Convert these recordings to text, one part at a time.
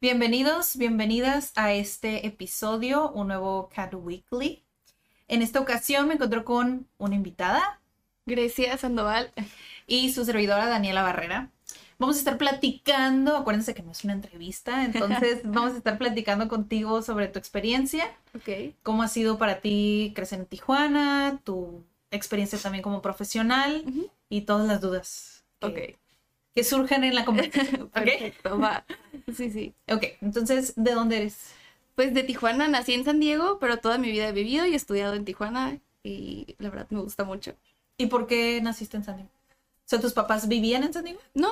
Bienvenidos, bienvenidas a este episodio, un nuevo Cat Weekly. En esta ocasión me encontró con una invitada Grecia Sandoval. y su servidora Daniela Barrera. Vamos a estar platicando, acuérdense que no es una entrevista, entonces vamos a estar platicando contigo sobre tu experiencia, Ok. cómo ha sido para ti crecer en Tijuana, tu experiencia también como profesional y todas las dudas que, Ok. Que surgen en la conversación. Perfecto, va. Sí, sí. ok, entonces, ¿de dónde eres? Pues de Tijuana nací en San Diego, pero toda mi vida he vivido y estudiado en Tijuana y la verdad me gusta mucho. ¿Y por qué naciste en San Diego? O sea, ¿tus papás vivían en San Diego? No,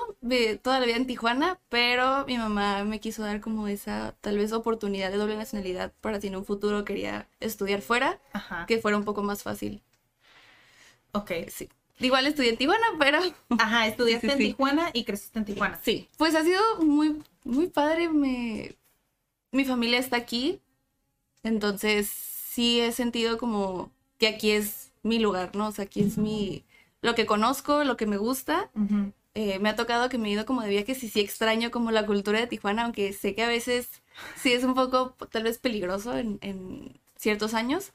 toda la vida en Tijuana, pero mi mamá me quiso dar como esa tal vez oportunidad de doble nacionalidad para si en un futuro quería estudiar fuera, Ajá. que fuera un poco más fácil. Ok. Sí. Igual estudié en Tijuana, pero Ajá, estudiaste Sí, en. Tijuana y creciste en Tijuana. Sí, pues ha sido muy, muy padre. Me... Mi familia está aquí, entonces sí he sentido como que aquí es mi lugar, ¿no? O sea, aquí es mi... lo que conozco, lo que me gusta. Eh, me ha tocado que me he ido como de viajes y sí extraño como la cultura de Tijuana, aunque sé que a veces sí es un poco tal vez peligroso en, en ciertos años,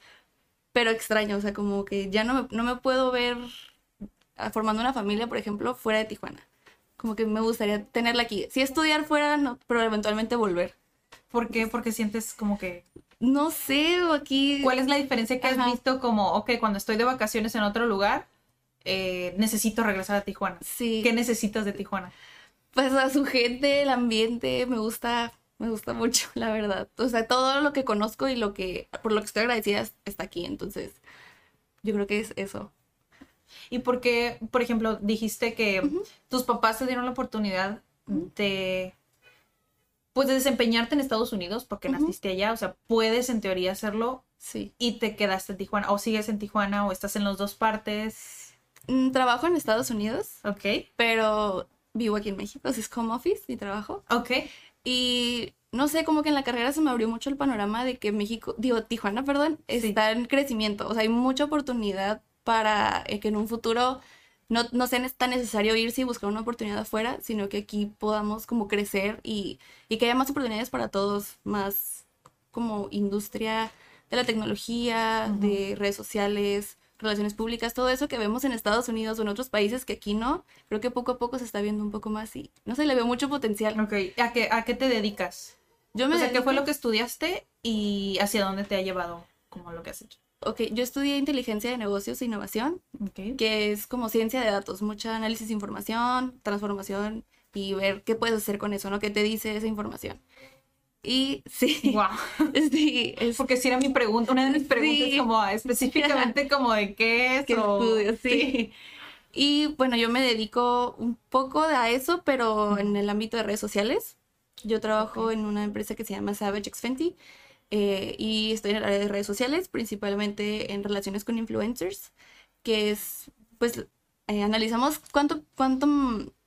pero extraño, o sea, como que ya no me, no me puedo ver formando una familia, por ejemplo, fuera de Tijuana. Como que me gustaría tenerla aquí. Sí estudiar fuera, no, pero eventualmente volver. ¿Por qué? Porque sientes como que... No sé, o aquí... ¿Cuál es la diferencia que has Ajá. visto como, ok, cuando estoy de vacaciones en otro lugar, eh, necesito regresar a Tijuana? Sí, ¿Qué necesitas de Tijuana? pues a su gente, el ambiente, me gusta, me gusta mucho, la verdad. O sea, todo lo que conozco y lo que, por lo que estoy agradecida es- está aquí, entonces yo creo que es eso. ¿Y por qué, por ejemplo, dijiste que tus papás te dieron la oportunidad de, pues, de desempeñarte en Estados Unidos porque naciste allá? O sea, puedes en teoría hacerlo Sí. y te quedaste en Tijuana, o sigues en Tijuana, o estás en las dos partes. Mm, Trabajo en Estados Unidos, Ok, pero vivo aquí en México, así es home office mi trabajo. ok. Y no sé, como que en la carrera se me abrió mucho el panorama de que México, digo, Tijuana, perdón, está en crecimiento. O sea, hay mucha oportunidad para eh, que en un futuro no, no sea tan necesario irse y buscar una oportunidad afuera, sino que aquí podamos como crecer y, y que haya más oportunidades para todos, más como industria de la tecnología, de redes sociales, relaciones públicas, todo eso que vemos en Estados Unidos o en otros países que aquí no, creo que poco a poco se está viendo un poco más y no sé, le veo mucho potencial. Ok, ¿a qué, a qué te dedicas? Yo me o sea, ¿qué fue lo que estudiaste y hacia dónde te ha llevado como lo que has hecho? Ok, yo estudié inteligencia de negocios e innovación, Ok. que es como ciencia de datos, mucha análisis de información, transformación y ver qué puedes hacer con eso, ¿no? ¿Qué te dice esa información? Y sí, Wow. sí, es Porque si era mi pregunta, una de mis preguntas Sí. como específicamente como de qué es que o- estudio, sí. Y bueno, yo me dedico un poco a eso, pero en el ámbito de redes sociales. Yo trabajo en una empresa que se llama Savage X Fenty eh, y estoy en el área de redes sociales, principalmente en relaciones con influencers, que es, pues, eh, analizamos cuánto, cuánto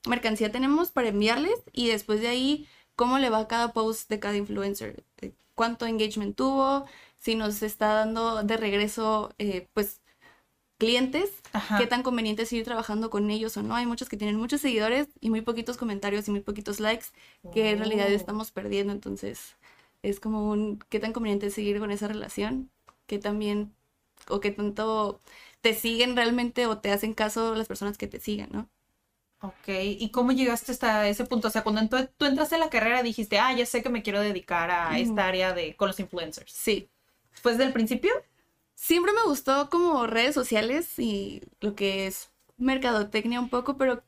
mercancía tenemos para enviarles y después de ahí cómo le va a cada post de cada influencer, eh, cuánto engagement tuvo, si nos está dando de regreso, eh, pues, clientes, Ajá. qué tan conveniente es seguir trabajando con ellos o no. Hay muchos que tienen muchos seguidores y muy poquitos comentarios y muy poquitos likes que en realidad Oh. estamos perdiendo. Entonces, es como un qué tan conveniente es seguir con esa relación, qué también o qué tanto te siguen realmente o te hacen caso las personas que te siguen, ¿no? Ok, ¿y cómo llegaste hasta ese punto? O sea, cuando tú, tú entraste a la carrera dijiste, ah, ya sé que me quiero dedicar a esta área de con los influencers. Sí. ¿Fue desde el principio? Siempre me gustó como redes sociales y lo que es mercadotecnia un poco, pero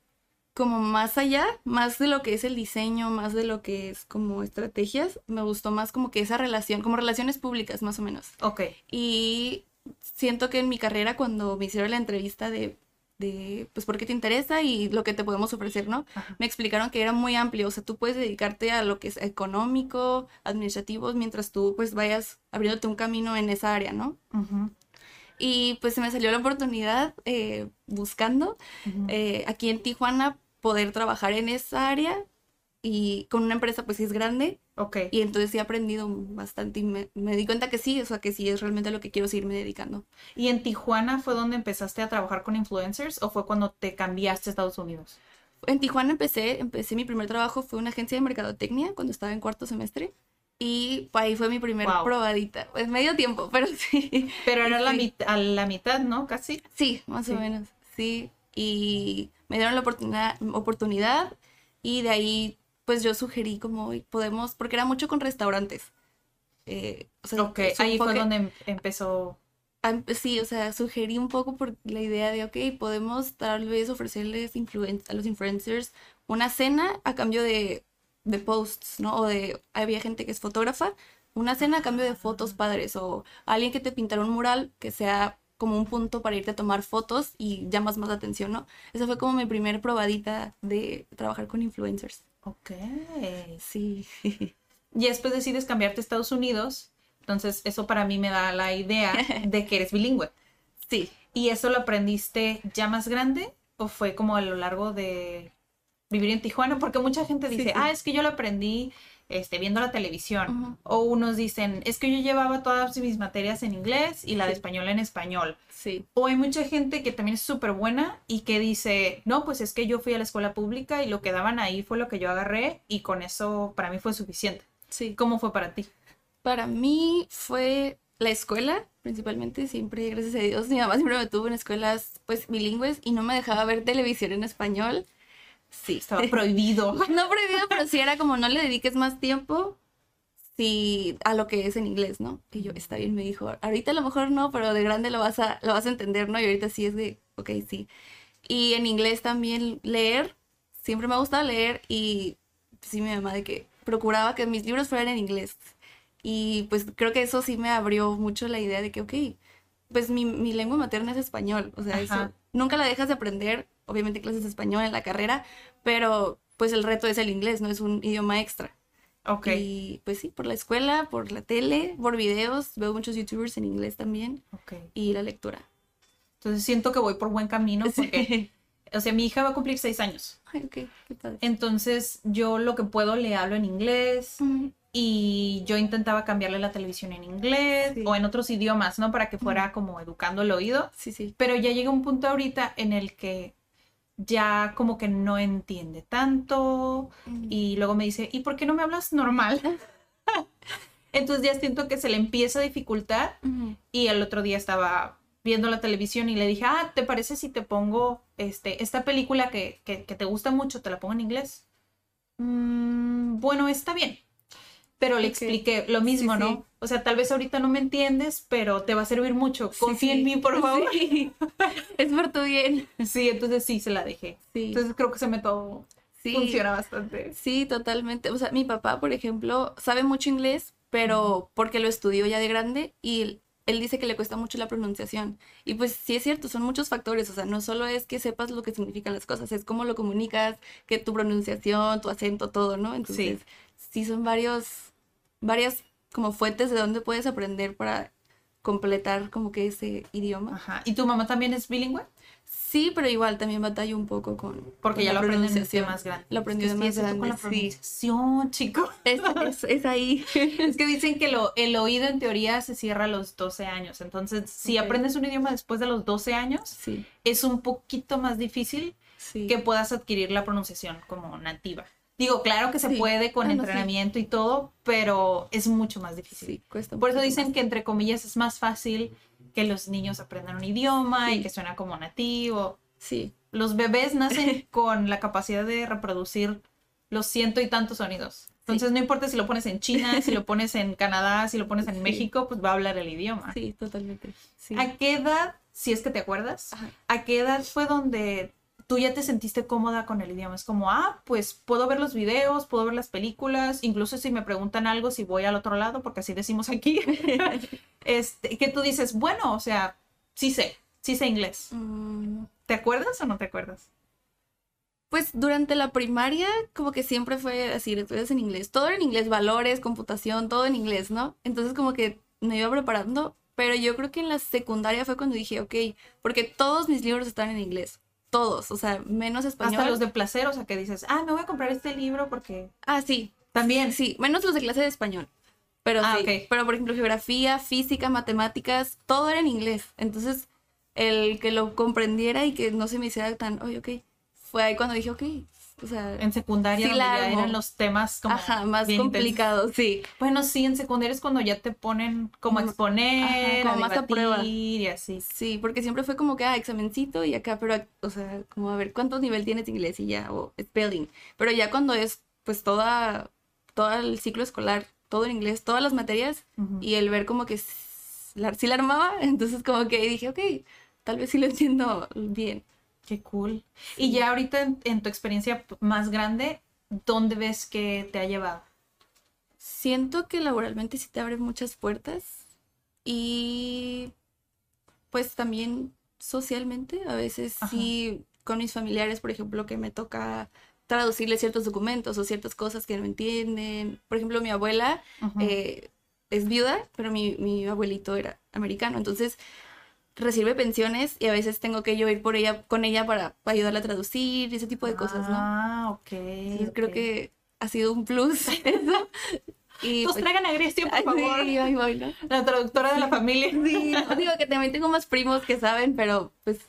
como más allá, más de lo que es el diseño, más de lo que es como estrategias, me gustó más como que esa relación, como relaciones públicas más o menos. Ok. Y siento que en mi carrera cuando me hicieron la entrevista de, de pues, por qué te interesa y lo que te podemos ofrecer, ¿no? Ajá. Me explicaron que era muy amplio, o sea, tú puedes dedicarte a lo que es económico, administrativo, mientras tú, pues, vayas abriéndote un camino en esa área, ¿no? Y pues se me salió la oportunidad eh, buscando eh, aquí en Tijuana poder trabajar en esa área y con una empresa pues sí es grande Ok. y entonces sí he aprendido bastante y me, me di cuenta que sí, o sea que sí es realmente lo que quiero seguirme dedicando. ¿Y en Tijuana fue donde empezaste a trabajar con influencers o fue cuando te cambiaste a Estados Unidos? En Tijuana empecé, empecé mi primer trabajo fue una agencia de mercadotecnia cuando estaba en cuarto semestre y ahí fue mi primer Wow. probadita, pues medio tiempo, pero sí. Pero era la, Sí. mit- a la mitad, ¿no? Casi. Sí, más Sí. o menos, sí. Y me dieron la oportunidad, oportunidad y de ahí pues yo sugerí como "Oye, podemos, porque era mucho con restaurantes. Eh, o sea, ahí fue donde em- empezó. am- Sí, o sea, sugerí un poco por la idea de, ok, podemos tal vez ofrecerles influen- a los influencers una cena a cambio de, de posts, ¿no? O de, había gente que es fotógrafa, una cena a cambio de fotos padres o alguien que te pintara un mural que sea como un punto para irte a tomar fotos y llamas más la atención, ¿no? Esa fue como mi primer probadita de trabajar con influencers. Ok. Sí. Y después decides cambiarte a Estados Unidos. Entonces, eso para mí me da la idea de que eres bilingüe. sí. ¿Y eso lo aprendiste ya más grande o fue como a lo largo de vivir en Tijuana? Porque mucha gente Sí, dice, sí. ah, es que yo lo aprendí este, viendo la televisión. O unos dicen, es que yo llevaba todas mis materias en inglés y la de español en español. Sí. O hay mucha gente que también es súper buena y que dice, no, pues es que yo fui a la escuela pública y lo que daban ahí fue lo que yo agarré y con eso para mí fue suficiente. Sí. ¿Cómo fue para ti? Para mí fue la escuela, principalmente, siempre, gracias a Dios, mi mamá siempre me tuvo en escuelas, pues, bilingües y no me dejaba ver televisión en español. Sí. Estaba prohibido. No prohibido, pero sí era como no le dediques más tiempo sí, a lo que es en inglés, ¿no? Y yo, está bien, me dijo, ahorita a lo mejor no, pero de grande lo vas a, lo vas a entender, ¿no? Y ahorita sí es de, ok, sí. Y en inglés también leer, siempre me ha gustado leer y sí mi mamá de que procuraba que mis libros fueran en inglés. Y pues creo que eso sí me abrió mucho la idea de que, ok, pues mi, mi lengua materna es español, o sea, Ajá. eso nunca la dejas de aprender, obviamente clases de español en la carrera, pero pues el reto es el inglés, no es un idioma extra. Ok. Y pues sí, por la escuela, por la tele, por videos, veo muchos youtubers en inglés también ok. y la lectura. Entonces siento que voy por buen camino porque, Sí. o sea, mi hija va a cumplir seis años. Ay, ok, qué padre. Entonces yo lo que puedo le hablo en inglés Mm, y yo intentaba cambiarle la televisión en inglés Sí. o en otros idiomas, ¿no? Para que fuera como educando el oído. Sí, sí. Pero ya llega un punto ahorita en el que ya como que no entiende tanto Mm. y luego me dice, ¿y por qué no me hablas normal? Entonces ya siento que se le empieza a dificultar y el otro día estaba viendo la televisión y le dije, ah, ¿te parece si te pongo este, esta película que, que, que te gusta mucho, te la pongo en inglés? "Mm, bueno, está bien. Pero le expliqué lo mismo, Sí, ¿no? sí. O sea, tal vez ahorita no me entiendes, pero te va a servir mucho. Sí, Confía en mí, por favor. Es por tu bien. Sí, entonces sí se la dejé. Sí. Entonces creo que ese método Sí. funciona bastante. Sí, totalmente. O sea, mi papá, por ejemplo, sabe mucho inglés, pero porque lo estudió ya de grande y él, él dice que le cuesta mucho la pronunciación. Y pues sí es cierto, son muchos factores. O sea, no solo es que sepas lo que significan las cosas, es cómo lo comunicas, que tu pronunciación, tu acento, todo, ¿no? Entonces, sí, son varios, varias como fuentes de donde puedes aprender para completar como que ese idioma. Ajá. ¿Y tu mamá también es bilingüe? Sí, pero igual también batallo un poco con, Porque con ya la lo pronunciación. más grande. Lo aprendió Es que más sí, eso con la grande, sí. pronunciación, chico. Es, es, es ahí. Es que dicen que lo, el oído en teoría se cierra a los 12 años. Entonces, si aprendes un idioma después de los 12 años, Sí, es un poquito más difícil sí. que puedas adquirir la pronunciación como nativa. Digo, claro que se Sí. puede con Ah, sí. entrenamiento y todo, pero es mucho más difícil. Sí, cuesta Por eso dicen más. que entre comillas es más fácil que los niños aprendan un idioma y que suena como nativo. Sí, Los bebés nacen con la capacidad de reproducir los ciento y tantos sonidos. Entonces no importa si lo pones en China, si lo pones en Canadá, si lo pones en. México, pues va a hablar el idioma. sí, totalmente. ¿A qué edad, si es que te acuerdas, Ajá. a qué edad fue donde tú ya te sentiste cómoda con el idioma. Es como, ah, pues puedo ver los videos, puedo ver las películas, incluso si me preguntan algo, si voy al otro lado, porque así decimos aquí, este, que tú dices, bueno, o sea, sí sé, sí sé inglés. Mm, ¿Te acuerdas o no te acuerdas? Pues durante la primaria, como que siempre fue así, estudias en inglés. Todo en inglés, valores, computación, todo en inglés, ¿no? Entonces, como que me iba preparando. Pero yo creo que en la secundaria fue cuando dije, ok, porque todos mis libros están en inglés. Todos, o sea, menos español. Hasta los de placer, o sea, que dices, ah, me voy a comprar este libro porque... Ah, sí, También. sí, menos los de clase de español. Pero Ah, sí, ok. pero por ejemplo, geografía, física, matemáticas, todo era en inglés. Entonces, el que lo comprendiera y que no se me hiciera tan, oye, ok, fue ahí cuando dije, ok, o sea, En secundaria Sí, ya eran los temas como ajá, más bien intensos. complicado, sí. Bueno, sí, en secundaria es cuando ya te ponen como a exponer, ajá, como a más a prueba. y así. Sí, porque siempre fue como que, ah, examencito y acá, pero, o sea, como a ver, ¿cuántos nivel tienes inglés y ya? O spelling. Pero ya cuando es, pues, toda, todo el ciclo escolar, todo en inglés, todas las materias, Ujú. y el ver como que la, sí la armaba, entonces como que dije, ok, tal vez sí lo entiendo bien. Qué cool. Y ya ahorita en, en tu experiencia más grande, ¿dónde ves que te ha llevado? Siento que laboralmente sí te abre muchas puertas y pues también socialmente, a veces Ajá. sí con mis familiares, por ejemplo, que me toca traducirles ciertos documentos o ciertas cosas que no entienden. Por ejemplo, mi abuela eh, es viuda, pero mi, mi abuelito era americano, entonces recibe pensiones y a veces tengo que yo ir por ella, con ella para, para ayudarla a traducir y ese tipo de cosas, ¿no? Ah, ok. Creo que ha sido un plus eso. Y Pues pues, traigan a Grecia, por favor. sí, ahí voy, ¿no? La traductora de la familia. Sí, no, digo que también tengo más primos que saben, pero pues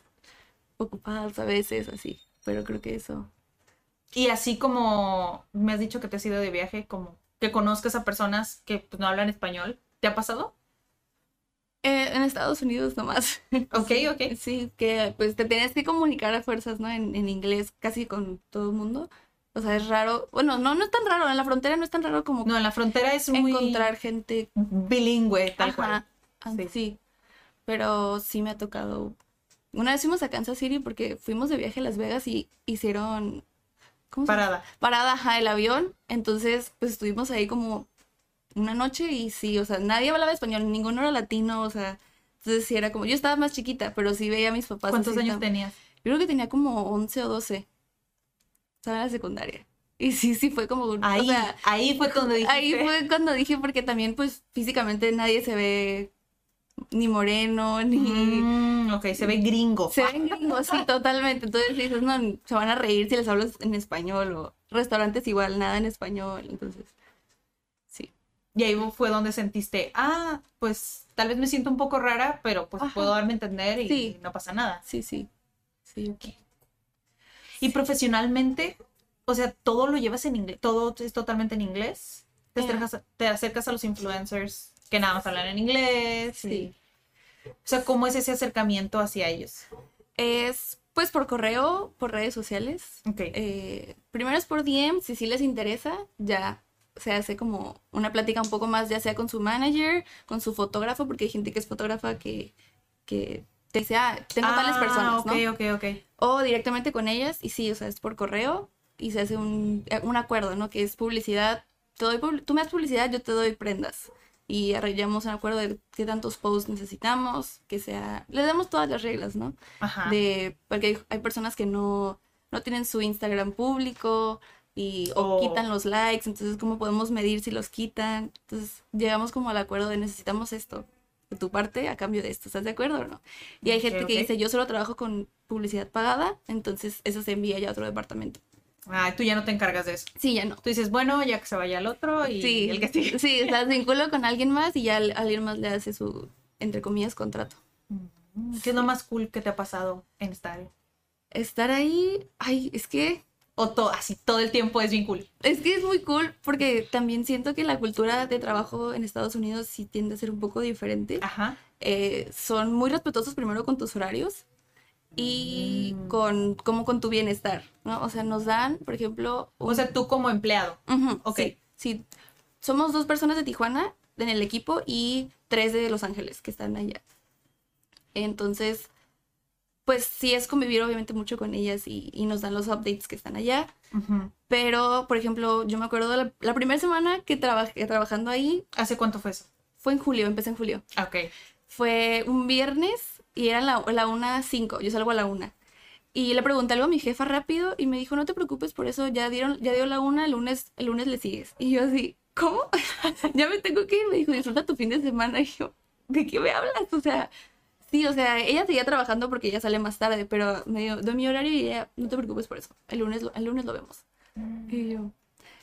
ocupados a veces, así. Pero creo que eso. Y así como me has dicho que te has ido de viaje, como que conozcas a personas que pues, no hablan español, ¿te ha pasado? Eh, en Estados Unidos nomás. Ok, ok. Sí, que pues te tienes que comunicar a fuerzas, ¿no? En, en inglés casi con todo el mundo. O sea, es raro. Bueno, no, no es tan raro. En la frontera no es tan raro como No, en la frontera es muy encontrar gente. bilingüe, tal Ajá, cual. ah, Sí. sí. Pero sí me ha tocado. Una vez fuimos a Kansas City porque fuimos de viaje a Las Vegas y hicieron. ¿Cómo se llama? Parada. parada ajá, el avión. Entonces, pues estuvimos ahí como una noche y sí, o sea, nadie hablaba español, ninguno era latino, o sea, entonces sí era como, yo estaba más chiquita, pero sí veía a mis papás. ¿Cuántos años tenías? Yo creo que tenía como 11 o 12. Estaba en la secundaria. Y sí, sí, fue como, o Ahí, sea, ahí fue donde dijiste. ahí fue cuando dije, porque también, pues, físicamente nadie se ve ni moreno, ni... Mm, ok, se ve gringo. Se ven gringos, sí, totalmente. Entonces dices, no, se van a reír si les hablo en español o restaurantes igual, nada en español. Entonces. Y ahí fue donde sentiste, ah, pues tal vez me siento un poco rara, pero pues Ajá. puedo darme a entender y Sí. no pasa nada. Sí, sí. Sí. Y profesionalmente, o sea, todo lo llevas en inglés, todo es totalmente en inglés. Te Eh. acercas, te acercas a los influencers que nada más hablan en inglés. Sí. y- O sea, ¿cómo es ese acercamiento hacia ellos? Es pues por correo, por redes sociales. Ok. Eh, primero es por DM, si sí les interesa, ya se hace como una plática un poco más, ya sea con su manager, con su fotógrafo, porque hay gente que es fotógrafa que, que te dice, ah, tengo tales Ah, personas, ok, ¿no? ok, ok. O directamente con ellas, y sí, o sea, es por correo y se hace un, un acuerdo, ¿no? Que es publicidad, te doy tú me das publicidad, yo te doy prendas. Y arreglamos un acuerdo de qué tantos posts necesitamos, que sea, le damos todas las reglas, ¿no? Ajá. de porque hay, hay personas que no, no tienen su Instagram público y o Oh. quitan los likes, entonces cómo podemos medir si los quitan. Entonces llegamos como al acuerdo de necesitamos esto de tu parte a cambio de esto, ¿estás de acuerdo o no? Y hay gente que dice, "Yo solo trabajo con publicidad pagada", entonces eso se envía ya a otro departamento. Ah, tú ya no te encargas de eso. Sí, ya no. Tú dices, bueno, ya que se vaya al otro y Sí, el que sigue. sí, se vinculo con alguien más y ya al- alguien más le hace su entre comillas contrato. ¿Qué es lo más cool que te ha pasado en esta área? Estar ahí, ay, es que O todo, así, todo el tiempo es bien cool. Es que es muy cool porque también siento que la cultura de trabajo en Estados Unidos sí tiende a ser un poco diferente. Ajá. Eh, son muy respetuosos primero con tus horarios y Mm. con como con tu bienestar, ¿no? O sea, nos dan, por ejemplo, O sea, tú como empleado. Ujú, ok. sí, sí. Somos dos personas de Tijuana en el equipo y tres de Los Ángeles que están allá. Entonces, pues sí es convivir obviamente mucho con ellas y, y nos dan los updates que están allá. Pero, por ejemplo, yo me acuerdo de la, la primera semana que trabajé trabajando ahí ¿Hace cuánto fue eso? fue en julio, empecé en julio. Ok. Fue un viernes y era la, la una cinco, yo salgo a la una. Y le pregunté algo a mi jefa rápido y me dijo, no te preocupes por eso, ya dieron, ya dio la una, el lunes, el lunes le sigues. Y yo así, ¿cómo? ya me tengo que ir. Me dijo, disfruta tu fin de semana. Y yo, ¿de qué me hablas? O sea, sí, o sea, ella seguía trabajando porque ella sale más tarde, pero me dio, doy mi horario y ella, no te preocupes por eso, el lunes, lo- el lunes lo vemos. Y yo,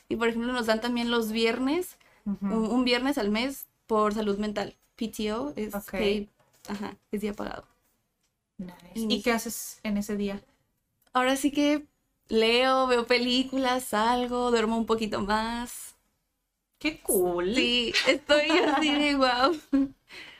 y por ejemplo, nos dan también los viernes, un, un viernes al mes por salud mental. PTO es Ok. paid, ajá, es día pagado. Nice. Y- ¿Y qué haces en ese día? Ahora sí que leo, veo películas, salgo, duermo un poquito más. ¡Qué cool! Sí, estoy así de wow.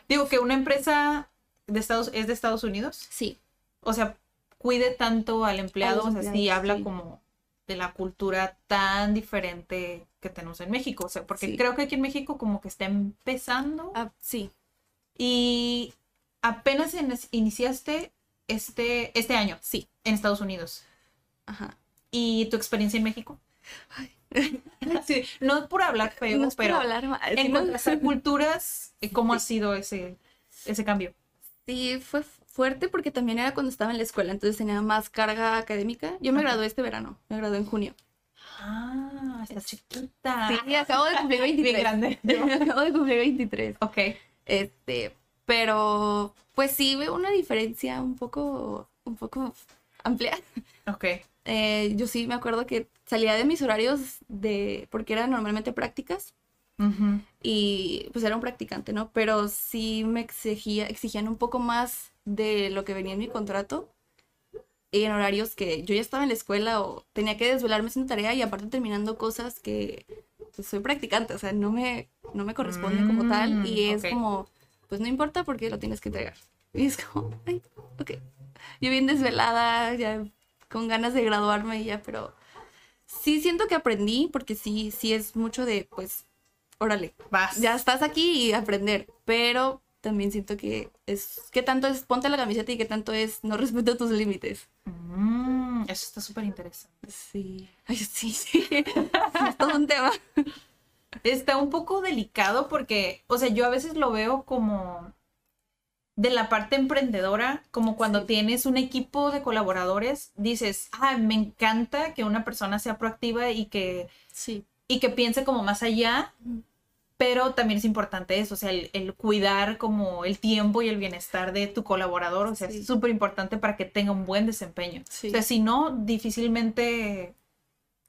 Digo que una empresa de Estados, es de Estados Unidos, Sí, o sea, cuide tanto al empleado, o sea, sí habla sí. como de la cultura tan diferente que tenemos en México, o sea, porque Sí. creo que aquí en México como que está empezando ah, sí, y apenas en- iniciaste este, este año sí, en Estados Unidos. ajá. ¿Y tu experiencia en México? Sí, no por hablar feo, No pero hablar mal, en sino- culturas, eh, ¿cómo ha sido ese, ese cambio? Sí, fue fuerte porque también era cuando estaba en la escuela, entonces tenía más carga académica. Yo me gradué este verano, me gradué en junio. Ah, está chiquita. Sí, acabo de cumplir 23. Bien grande. acabo de cumplir 23. Ok. Este, pero pues sí veo una diferencia un poco, un poco amplia. Ok. Eh, yo sí me acuerdo que salía de mis horarios de, porque eran normalmente prácticas Ujú. y pues era un practicante, ¿no? Pero sí me exigía, exigían un poco más de lo que venía en mi contrato y en horarios que yo ya estaba en la escuela o tenía que desvelarme haciendo tarea y aparte terminando cosas que pues, soy practicante, o sea, no me, no me corresponde como tal y Mm, es ok. como, pues no importa porque lo tienes que entregar. Y es como, ay, ok. Yo bien desvelada, ya con ganas de graduarme y ya, pero sí siento que aprendí porque sí, sí es mucho de, pues, órale, Vas. ya estás aquí y aprender, pero también siento que es, ¿qué tanto es ponte la camiseta y qué tanto es no respeto tus límites? Mm, eso está súper interesante. Sí, ay, sí, sí, es todo un tema. Está un poco delicado porque, o sea, yo a veces lo veo como de la parte emprendedora, como cuando Sí. tienes un equipo de colaboradores, dices, ah, me encanta que una persona sea proactiva y que, Sí, y que piense como más allá, pero también es importante eso, o sea, el, el cuidar como el tiempo y el bienestar de tu colaborador, o sea, Sí. es súper importante para que tenga un buen desempeño. sí, O sea, si no, difícilmente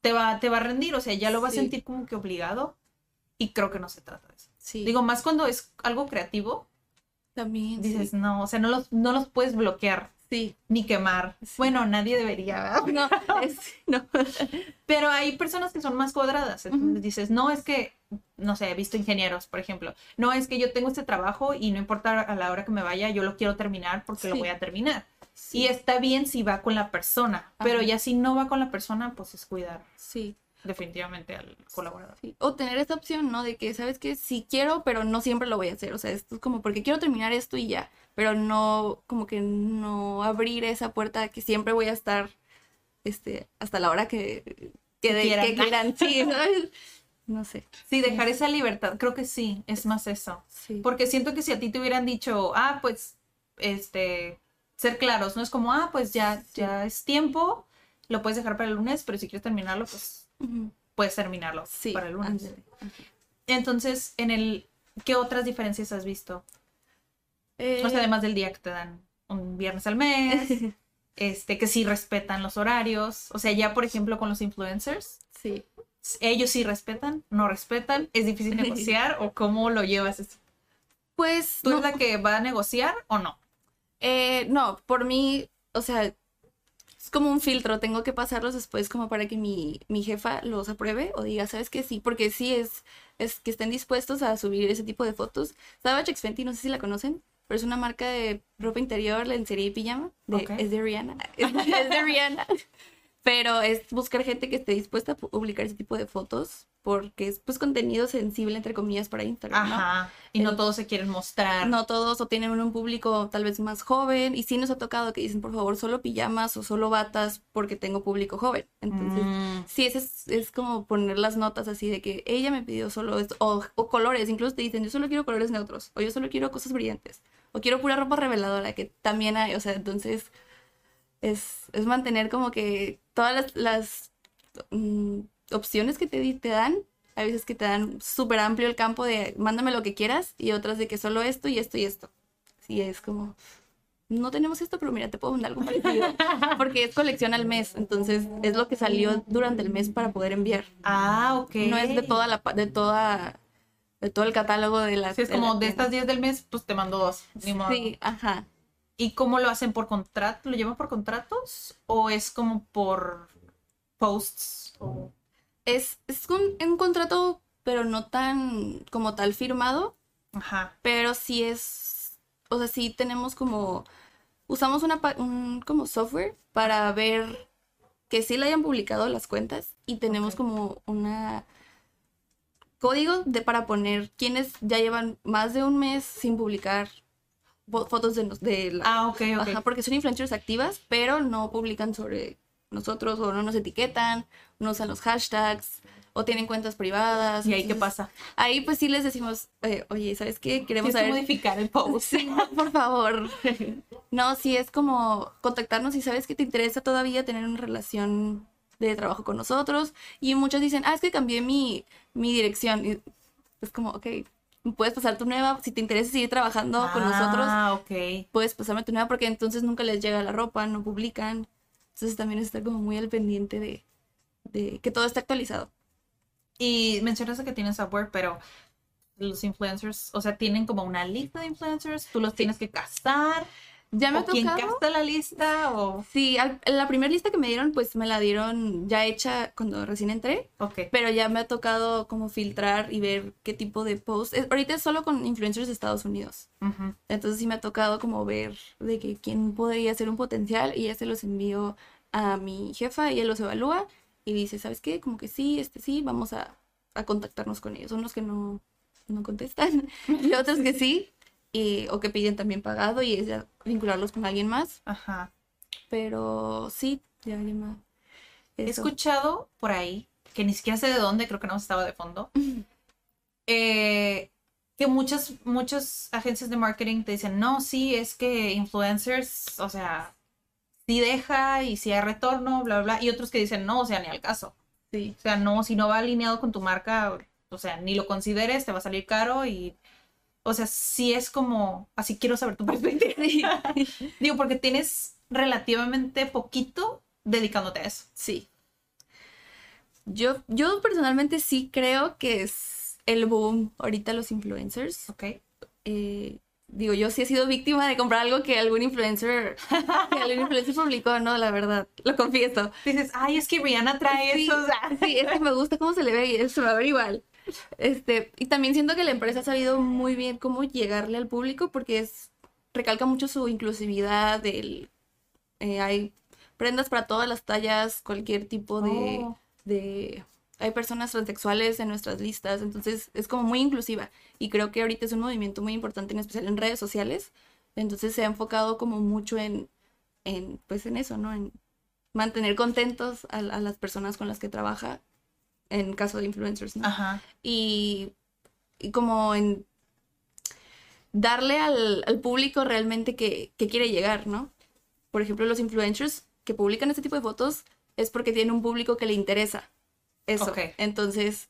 te va, te va a rendir, o sea, ya lo va a sentir como que obligado y creo que no se trata de eso. sí. Digo, más cuando es algo creativo, también, dices, no, o sea, no los, no los puedes bloquear Sí, ni quemar. Sí. Bueno, nadie debería, ¿verdad? no, es, no. Pero hay personas que son más cuadradas, entonces dices, no es que, no sé, he visto ingenieros, por ejemplo, no es que yo tengo este trabajo y no importa a la hora que me vaya, yo lo quiero terminar porque lo voy a terminar. Sí, Y está bien si va con la persona, pero ya si no va con la persona, pues es cuidar sí. Definitivamente al colaborador. Sí, O tener esta opción, ¿no? De que, ¿sabes qué? Sí quiero, pero no siempre lo voy a hacer. O sea, esto es como porque quiero terminar esto y ya. Pero no, como que no abrir esa puerta que siempre voy a estar, este, hasta la hora que, que, de- quieran. que quieran. Sí, ¿sabes? No sé. Sí, dejar esa libertad, creo que sí, es más eso. Sí. Porque siento que si a ti te hubieran dicho, ah, pues, este, ser claros, ¿no? Es como, ah, pues ya, ya es tiempo, lo puedes dejar para el lunes, pero si quieres terminarlo, pues Puedes terminarlo Sí, para el lunes. ándale. Entonces, en el, ¿qué otras diferencias has visto? Eh, O sea, además del día que te dan un viernes al mes, este, que sí respetan los horarios. O sea, ya, por ejemplo, con los influencers, sí. ellos sí respetan, no respetan, es difícil negociar o cómo lo llevas. Pues, ¿Tú no, eres la que va a negociar o no? eh, no, por mí, o sea, es como un filtro. Tengo que pasarlos después como para que mi, mi jefa los apruebe o diga, ¿sabes qué? Sí, porque sí es, es que estén dispuestos a subir ese tipo de fotos. Savage X Fenty, no sé si la conocen, pero es una marca de ropa interior, lencería y pijama. De. Es de Rihanna. Es, es de Rihanna. Pero es buscar gente que esté dispuesta a pu- publicar ese tipo de fotos porque es pues contenido sensible entre comillas para Instagram, ¿no? Ajá. Y no todos se quieren mostrar. No todos o tienen un público tal vez más joven y sí nos ha tocado que dicen por favor solo pijamas o solo batas porque tengo público joven. Entonces, Mm, sí, es, es como poner las notas así de que ella me pidió solo esto o, o colores, incluso te dicen yo solo quiero colores neutros o yo solo quiero cosas brillantes o quiero pura ropa reveladora que también hay, o sea, entonces es, es mantener como que todas las, las, mm, opciones que te, te dan, hay veces que te dan súper amplio el campo de mándame lo que quieras y otras de que solo esto y esto y esto. Sí, es como, no tenemos esto, pero mira, te puedo mandar algo parecido. Porque es colección al mes, entonces es lo que salió durante el mes para poder enviar. Ah, ok. No es de toda la, de toda, de todo el catálogo de la Sí, es de como de estas tienda. 10 del mes, pues te mando dos. Ni modo. Sí, ajá. ¿Y cómo lo hacen por contrato? ¿Lo llevan por contratos? ¿O es como por posts? O... Es, es un, un contrato, pero no tan como tal firmado, Ajá. pero sí es, o sea, sí tenemos como, usamos una, un como software para ver que sí le hayan publicado las cuentas y tenemos como una código de para poner quienes ya llevan más de un mes sin publicar fo- fotos de, de la, Ah, ok, ok. Ajá, porque son influencers activas, pero no publican sobre nosotros o no nos etiquetan, no usan los hashtags o tienen cuentas privadas. ¿Y ahí qué pasa? Ahí pues sí les decimos, eh, oye, ¿sabes qué? Queremos saber... modificar el post. Sí, por favor. No, sí es como contactarnos y sabes que te interesa todavía tener una relación de trabajo con nosotros. Y muchos dicen, ah, es que cambié mi, mi dirección. Y es como, ok, puedes pasar tu nueva. Si te interesa seguir trabajando con nosotros, Ah, ok. puedes pasarme tu nueva porque entonces nunca les llega la ropa, no publican. Entonces también estar como muy al pendiente de, de que todo esté actualizado. Y mencionaste que tienes software, pero los influencers, o sea, tienen como una lista de influencers, tú los tienes que casar. Ya me ¿O ha quién tocado. casta la lista? O... Sí, al- la primera lista que me dieron, pues me la dieron ya hecha cuando recién entré, Ok. pero ya me ha tocado como filtrar y ver qué tipo de post. es- ahorita es solo con influencers de Estados Unidos. Entonces sí me ha tocado como ver de que quién podría ser un potencial y ya se los envío a mi jefa y él los evalúa y dice, ¿sabes qué? Como que sí, este sí, vamos a, a contactarnos con ellos. Son los que no, no contestan y otros que sí, y, o que piden también pagado y es ya vincularlos con alguien más. Ajá. Pero sí, ya, ya me... He escuchado por ahí, que ni siquiera sé de dónde, creo que no estaba de fondo, eh, que muchas, muchas agencias de marketing te dicen, no, sí, es que influencers, o sea, sí deja y sí hay retorno, bla, bla, bla, y otros que dicen, no, o sea, ni al caso. Sí. O sea, no, si no va alineado con tu marca, o sea, ni lo consideres, te va a salir caro y, o sea, sí es como, así quiero saber tu perspectiva. Digo, porque tienes relativamente poquito dedicándote a eso. Sí. Yo, yo personalmente sí creo que es el boom ahorita los influencers. ¿Ok? Eh, digo, yo sí he sido víctima de comprar algo que algún influencer, que algún influencer publicó, no, la verdad, lo confieso. Dices, ay, es que Rihanna trae Sí, eso. o sea. sí, es que me gusta cómo se le ve y se me va a ver igual. Este, y también siento que la empresa ha sabido muy bien cómo llegarle al público porque es, recalca mucho su inclusividad, del, eh, hay prendas para todas las tallas, cualquier tipo de, Oh. de... Hay personas transexuales en nuestras listas, entonces es como muy inclusiva. Y creo que ahorita es un movimiento muy importante, en especial en redes sociales. Entonces se ha enfocado como mucho en, en pues en eso, ¿no? En mantener contentos a, a las personas con las que trabaja, en caso de influencers, ¿no? Ajá. Y, y como en darle al, al público realmente que, que quiere llegar, ¿no? Por ejemplo, los influencers que publican este tipo de fotos es porque tienen un público que le interesa eso. Entonces,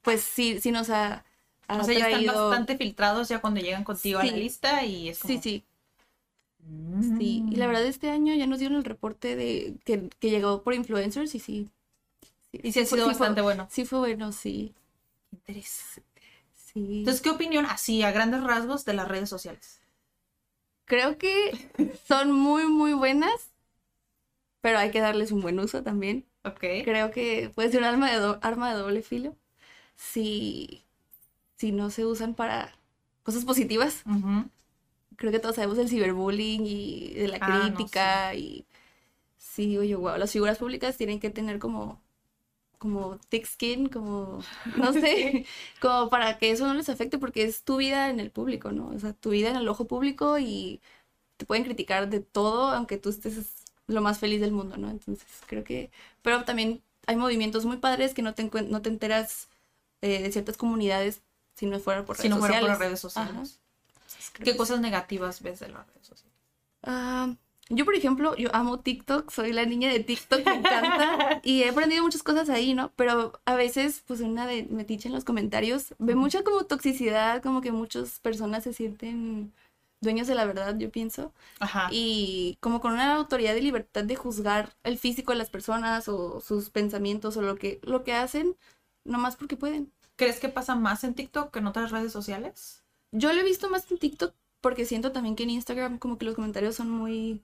pues sí, sí nos ha, ha O sea, ya están traído- bastante filtrados ya cuando llegan contigo a la lista y es como... Sí, sí, Mm. sí. Y la verdad, este año ya nos dieron el reporte de que, que llegó por influencers y sí. Y sí ha sido bastante bueno. Sí fue bueno, sí. Interesante. Sí. Entonces, ¿qué opinión así a grandes rasgos de las redes sociales? Creo que son muy, muy buenas, pero hay que darles un buen uso también. Ok. Creo que puede ser un arma de, do- arma de doble filo si, si no se usan para cosas positivas. Creo que todos sabemos del ciberbullying y de la Ah, no, crítica y sí, digo yo, wow, las figuras públicas tienen que tener como como thick skin, como, no sé, como para que eso no les afecte porque es tu vida en el público, ¿no? O sea, tu vida en el ojo público y te pueden criticar de todo, aunque tú estés lo más feliz del mundo, ¿no? Entonces, creo que, pero también hay movimientos muy padres que no te, no te enteras eh, de ciertas comunidades si no fuera por redes Si no fuera sociales. por las redes sociales. Ajá. ¿Qué cosas negativas ves de las redes sociales? Ah, yo, por ejemplo, yo amo TikTok, soy la niña de TikTok, me encanta. y he aprendido muchas cosas ahí, ¿no? Pero a veces, pues una de metiche en los comentarios, ve mucha como toxicidad, como que muchas personas se sienten dueños de la verdad, yo pienso. Ajá. Y como con una autoridad y libertad de juzgar el físico de las personas o sus pensamientos o lo que, lo que hacen, nomás porque pueden. ¿Crees que pasa más en TikTok que en otras redes sociales? Yo lo he visto más en TikTok porque siento también que en Instagram como que los comentarios son muy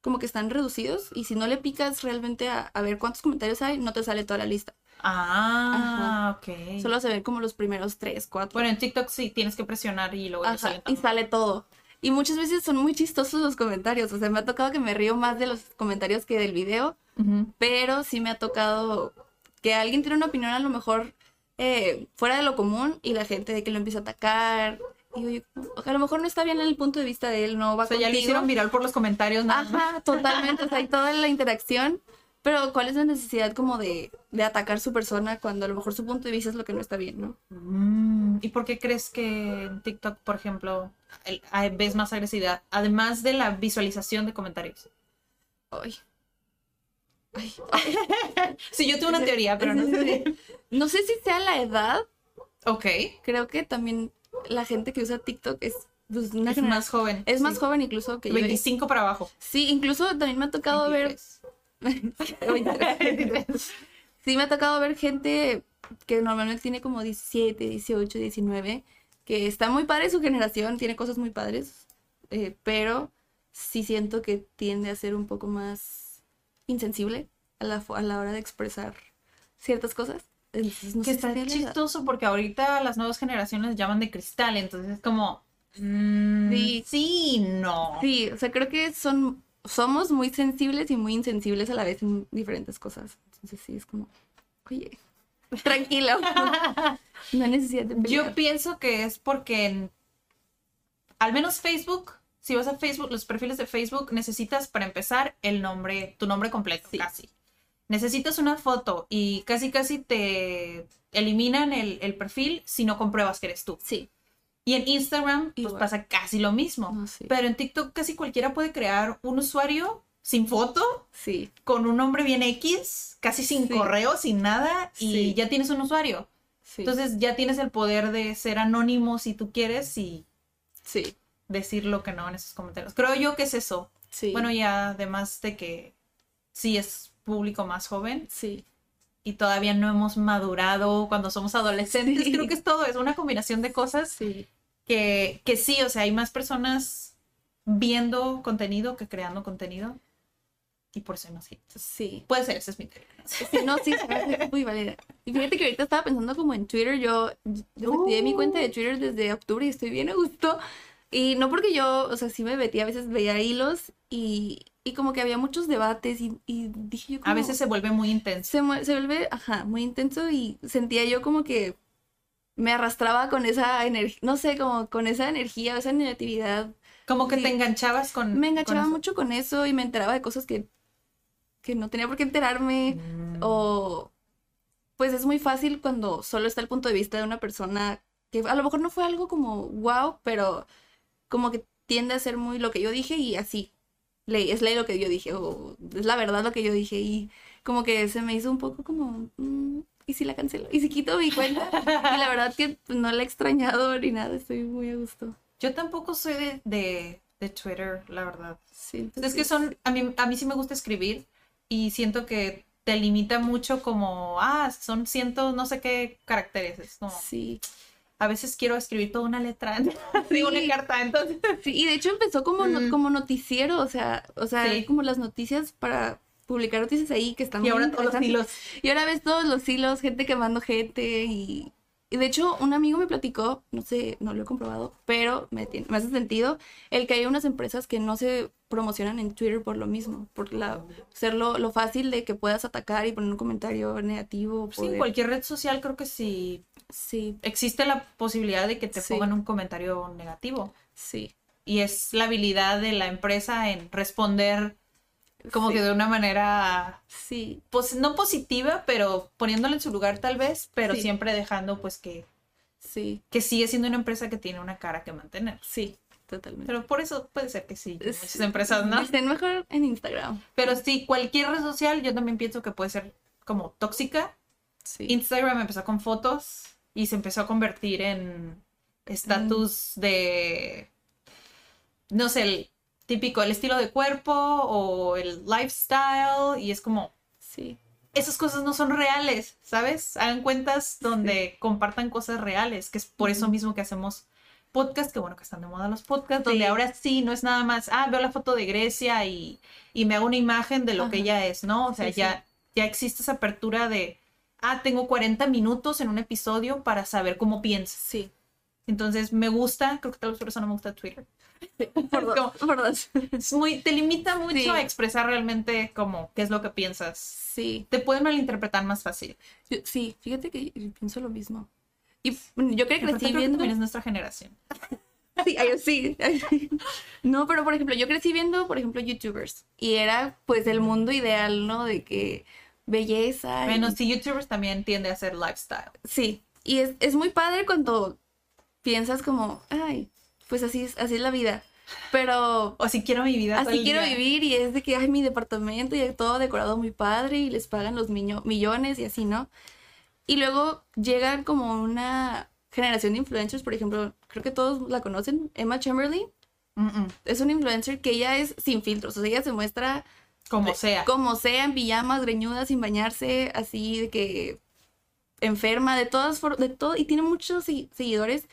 como que están reducidos y si no le picas realmente a, a ver cuántos comentarios hay, no te sale toda la lista. Ah, ok. Solo se ven como los primeros tres, cuatro. Bueno, en TikTok sí tienes que presionar y luego Ajá, sale y sale todo. Y muchas veces son muy chistosos los comentarios. O sea, me ha tocado que me río más de los comentarios que del video, pero sí me ha tocado que alguien tiene una opinión a lo mejor eh, fuera de lo común y la gente de que lo empieza a atacar. Yo, a lo mejor no está bien en el punto de vista de él, no va O sea, ya contigo. hicieron viral por los comentarios, nada más. Ajá, totalmente. O sea, hay toda la interacción. Pero ¿cuál es la necesidad como de, de atacar su persona cuando a lo mejor su punto de vista es lo que no está bien, ¿no? Mm, ¿Y por qué crees que en TikTok, por ejemplo, el- hay- ves más agresividad? Además de la visualización de comentarios. Ay. Ay. Sí, yo tengo una teoría, pero no sé. No sé si sea la edad. Ok. Creo que también la gente que usa TikTok es pues, una Es más joven. Es más joven incluso que yo. 25 para abajo. Sí, incluso también me ha tocado ver. 23. Sí, me ha tocado ver gente que normalmente tiene como 17, 18, 19, que está muy padre su generación, tiene cosas muy padres, eh, pero sí siento que tiende a ser un poco más insensible a la, a la hora de expresar ciertas cosas. Entonces, no que si está chistoso porque ahorita las nuevas generaciones llaman de cristal, entonces es como. mm, Sí. sí, no. Sí, o sea, creo que son, somos muy sensibles y muy insensibles a la vez en diferentes cosas. Entonces sí, es como, oye, tranquilo. no hay necesidad de pelear. Yo pienso que es porque en- al menos Facebook, si vas a Facebook, los perfiles de Facebook, necesitas para empezar el nombre, tu nombre completo, Sí. casi. Necesitas una foto y casi casi te eliminan el, el perfil si no compruebas que eres tú. Sí. Y en Instagram, pues pasa casi lo mismo. No, sí. Pero en TikTok casi cualquiera puede crear un usuario sin foto, Sí. con un nombre bien X, casi sin Sí. correo, sin nada, y Sí. ya tienes un usuario. Sí. Entonces ya tienes el poder de ser anónimo si tú quieres y sí. decir lo que no en esos comentarios. Creo yo que es eso. Sí. Bueno, ya además de que sí es público más joven sí. y todavía no hemos madurado cuando somos adolescentes, Sí. creo que es todo, es una combinación de cosas Sí. que, que sí, o sea, hay más personas viendo contenido que creando contenido y por eso hay más hits. Sí. Puede ser, esa es mi teoría. Sí, no, sí, hace muy válida. Y fíjate que ahorita estaba pensando como en Twitter, yo desactivé mi cuenta de Twitter desde octubre y estoy bien a gusto. Y no porque yo, o sea, sí me metía, a veces veía hilos y, y como que había muchos debates y, y dije yo como... A veces se vuelve muy intenso. se, vuelve, ajá, muy intenso y sentía yo como que me arrastraba con esa energía, no sé, como con esa energía, esa negatividad. Como que Sí. te enganchabas con... Me con enganchaba eso. mucho con eso y me enteraba de cosas que, que no tenía por qué enterarme. Mm. O pues es muy fácil cuando solo está el punto de vista de una persona que a lo mejor no fue algo como wow, pero como que tiende a ser muy lo que yo dije y así. Ley, es ley lo que yo dije, o es la verdad lo que yo dije. Y como que se me hizo un poco como, mm, ¿y si la cancelo? ¿Y si quito mi cuenta? y la verdad que pues, no la he extrañado ni nada, estoy muy a gusto. Yo tampoco soy de, de, de Twitter, la verdad. Sí, Es que son, a mí, a mí sí me gusta escribir y siento que te limita mucho como, ah, son cientos, no sé qué caracteres. Es como, Sí. A veces quiero escribir toda una letra, digo una Sí. carta, entonces. Sí, y de hecho empezó como, no- como noticiero, o sea, o sea, Sí. como las noticias para publicar noticias ahí que están Y ahora todos los hilos. Y ahora ves todos los hilos, gente quemando gente y, y de hecho un amigo me platicó, no sé, no lo he comprobado, pero me, tiene- me hace sentido el que hay unas empresas que no se promocionan en Twitter por lo mismo, por la, ser lo, lo fácil de que puedas atacar y poner un comentario negativo. Sí, poder- cualquier red social creo que sí sí, existe la posibilidad de que te Sí. pongan un comentario negativo. sí, Y es la habilidad de la empresa en responder como Sí. que de una manera, sí, pues no positiva, pero poniéndola en su lugar tal vez, pero Sí. siempre dejando pues que, sí, que sigue siendo una empresa que tiene una cara que mantener. sí, totalmente. Pero por eso puede ser que sí, muchas empresas, ¿no? Estén mejor en Instagram. Pero sí, cualquier red social yo también pienso que puede ser como tóxica. Sí. Instagram empezó con fotos y se empezó a convertir en estatus de, no sé, el típico, el estilo de cuerpo o el lifestyle y es como, sí, esas cosas no son reales, ¿sabes? Hagan cuentas donde compartan cosas reales, que es por eso mismo que hacemos podcast, que bueno que están de moda los podcasts, Sí. donde ahora sí no es nada más, ah, veo la foto de Grecia y, y me hago una imagen de lo que ella es, ¿no? O sea, sí. ya, ya existe esa apertura de, ah, tengo 40 minutos en un episodio para saber cómo piensas. sí. Entonces me gusta, creo que tal vez por eso no me gusta Twitter. Por dos, Como- por dos. Es muy, te limita mucho Sí. a expresar realmente como qué es lo que piensas. Sí, Te pueden malinterpretar más fácil. yo- sí, fíjate que yo pienso lo mismo. Y yo creo que crecí creo que viendo... también es nuestra generación. Sí, ay, sí. ay. No, pero por ejemplo, yo crecí viendo, por ejemplo, YouTubers. Y era pues el mundo ideal, ¿no? De que belleza. y- Bueno, sí, YouTubers también tiende a ser lifestyle. Sí. Y es, es muy padre cuando piensas como, ay, pues así es, así es la vida. Pero O si quiero mi vida. así quiero día. vivir y es de que hay mi departamento y todo decorado muy padre y les pagan los millones y así, ¿no? Y luego llegan como una generación de influencers, por ejemplo, creo que todos la conocen, Emma Chamberlain. Mm, mm. es una influencer que ella es sin filtros, o sea, ella se muestra Como sea. como sea, en pijamas, greñuda, sin bañarse, así de que enferma, de todas formas, de todo, y tiene muchos segui- seguidores.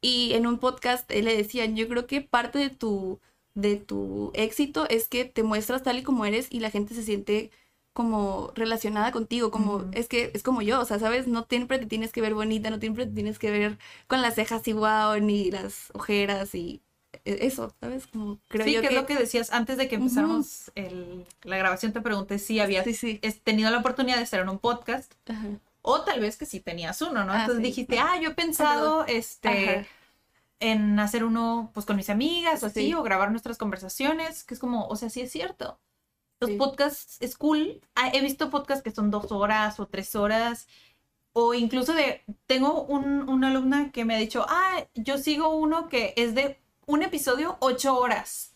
Y en un podcast él le decían, yo creo que parte de tu, de tu éxito es que te muestras tal y como eres y la gente se siente como relacionada contigo, como es que es como yo, o sea, sabes, no siempre te tienes que ver bonita, no siempre te tienes que ver con las cejas igual ni las ojeras y eso, ¿sabes? Como creo sí, yo que que es lo que decías antes de que empezáramos el- la grabación. Te pregunté si habías Sí, sí. es- tenido la oportunidad de estar en un podcast Ajá. o tal vez que sí tenías uno, ¿no? Ah, Entonces sí. dijiste, ah, yo he pensado este, Ajá. en hacer uno pues con mis amigas o así, Sí. o grabar nuestras conversaciones, que es como, o sea, sí es cierto. Los podcasts es cool. Ah, He visto podcasts que son dos horas o tres horas. O incluso de, tengo un, una alumna que me ha dicho, ah, yo sigo uno que es de un episodio, ocho horas.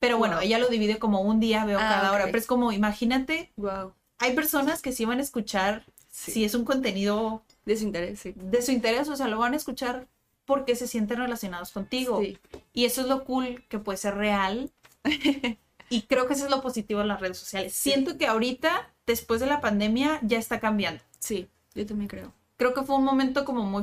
Pero bueno, Wow. ella lo divide como un día, veo Ah, cada hora. ok. Pero es como, imagínate, Wow. hay personas que sí van a escuchar Sí. si es un contenido De su interés, sí. de su interés, o sea, lo van a escuchar porque se sienten relacionados contigo. Sí. Y eso es lo cool que puede ser real. y creo que eso es lo positivo de las redes sociales. Siento que ahorita, después de la pandemia, ya está cambiando. Sí, yo también creo. Creo que fue un momento como muy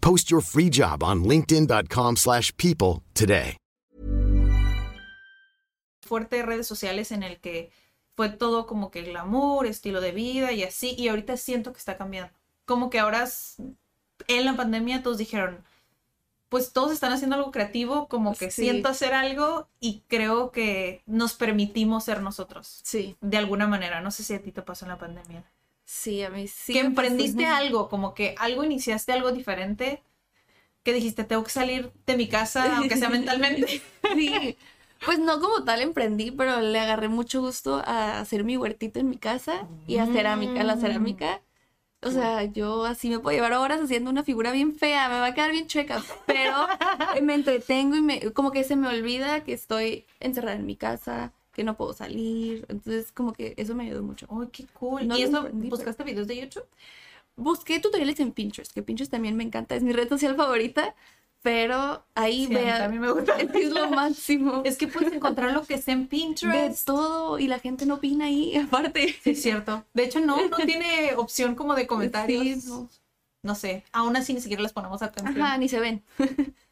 Post your free job on linkedin.com/people slash people today. fuerte de redes sociales en el que fue todo como que glamour, estilo de vida y así. Y ahorita siento que está cambiando. Como que ahora, en la pandemia, todos dijeron, pues todos están haciendo algo creativo, como que Sí. siento hacer algo y creo que nos permitimos ser nosotros. Sí, de alguna manera. No sé si a ti te pasó en la pandemia. Sí, a mí sí. que pasó. emprendiste algo, como que algo iniciaste algo diferente, que dijiste, tengo que salir de mi casa, aunque sea mentalmente. Sí, Pues no como tal emprendí, pero le agarré mucho gusto a hacer mi huertito en mi casa y a cerámica, la Mm. cerámica. O sea, yo así me puedo llevar horas haciendo una figura bien fea, me va a quedar bien chueca, pero me entretengo y me, como que se me olvida que estoy encerrada en mi casa, que no puedo salir. Entonces, como que eso me ayudó mucho. Uy, qué cool. No ¿Y eso buscaste videos de YouTube? Busqué tutoriales en Pinterest, que Pinterest también me encanta, es mi red social favorita, pero ahí Sí, a mí vean, me gusta. es lo máximo. Es que puedes encontrar lo que sea en de Pinterest. todo y la gente no opina ahí, aparte. Sí, es cierto. De hecho, no, no tiene opción como de comentarios. Sí, no. No sé. Aún así ni siquiera les ponemos atención. Ajá, ni se ven.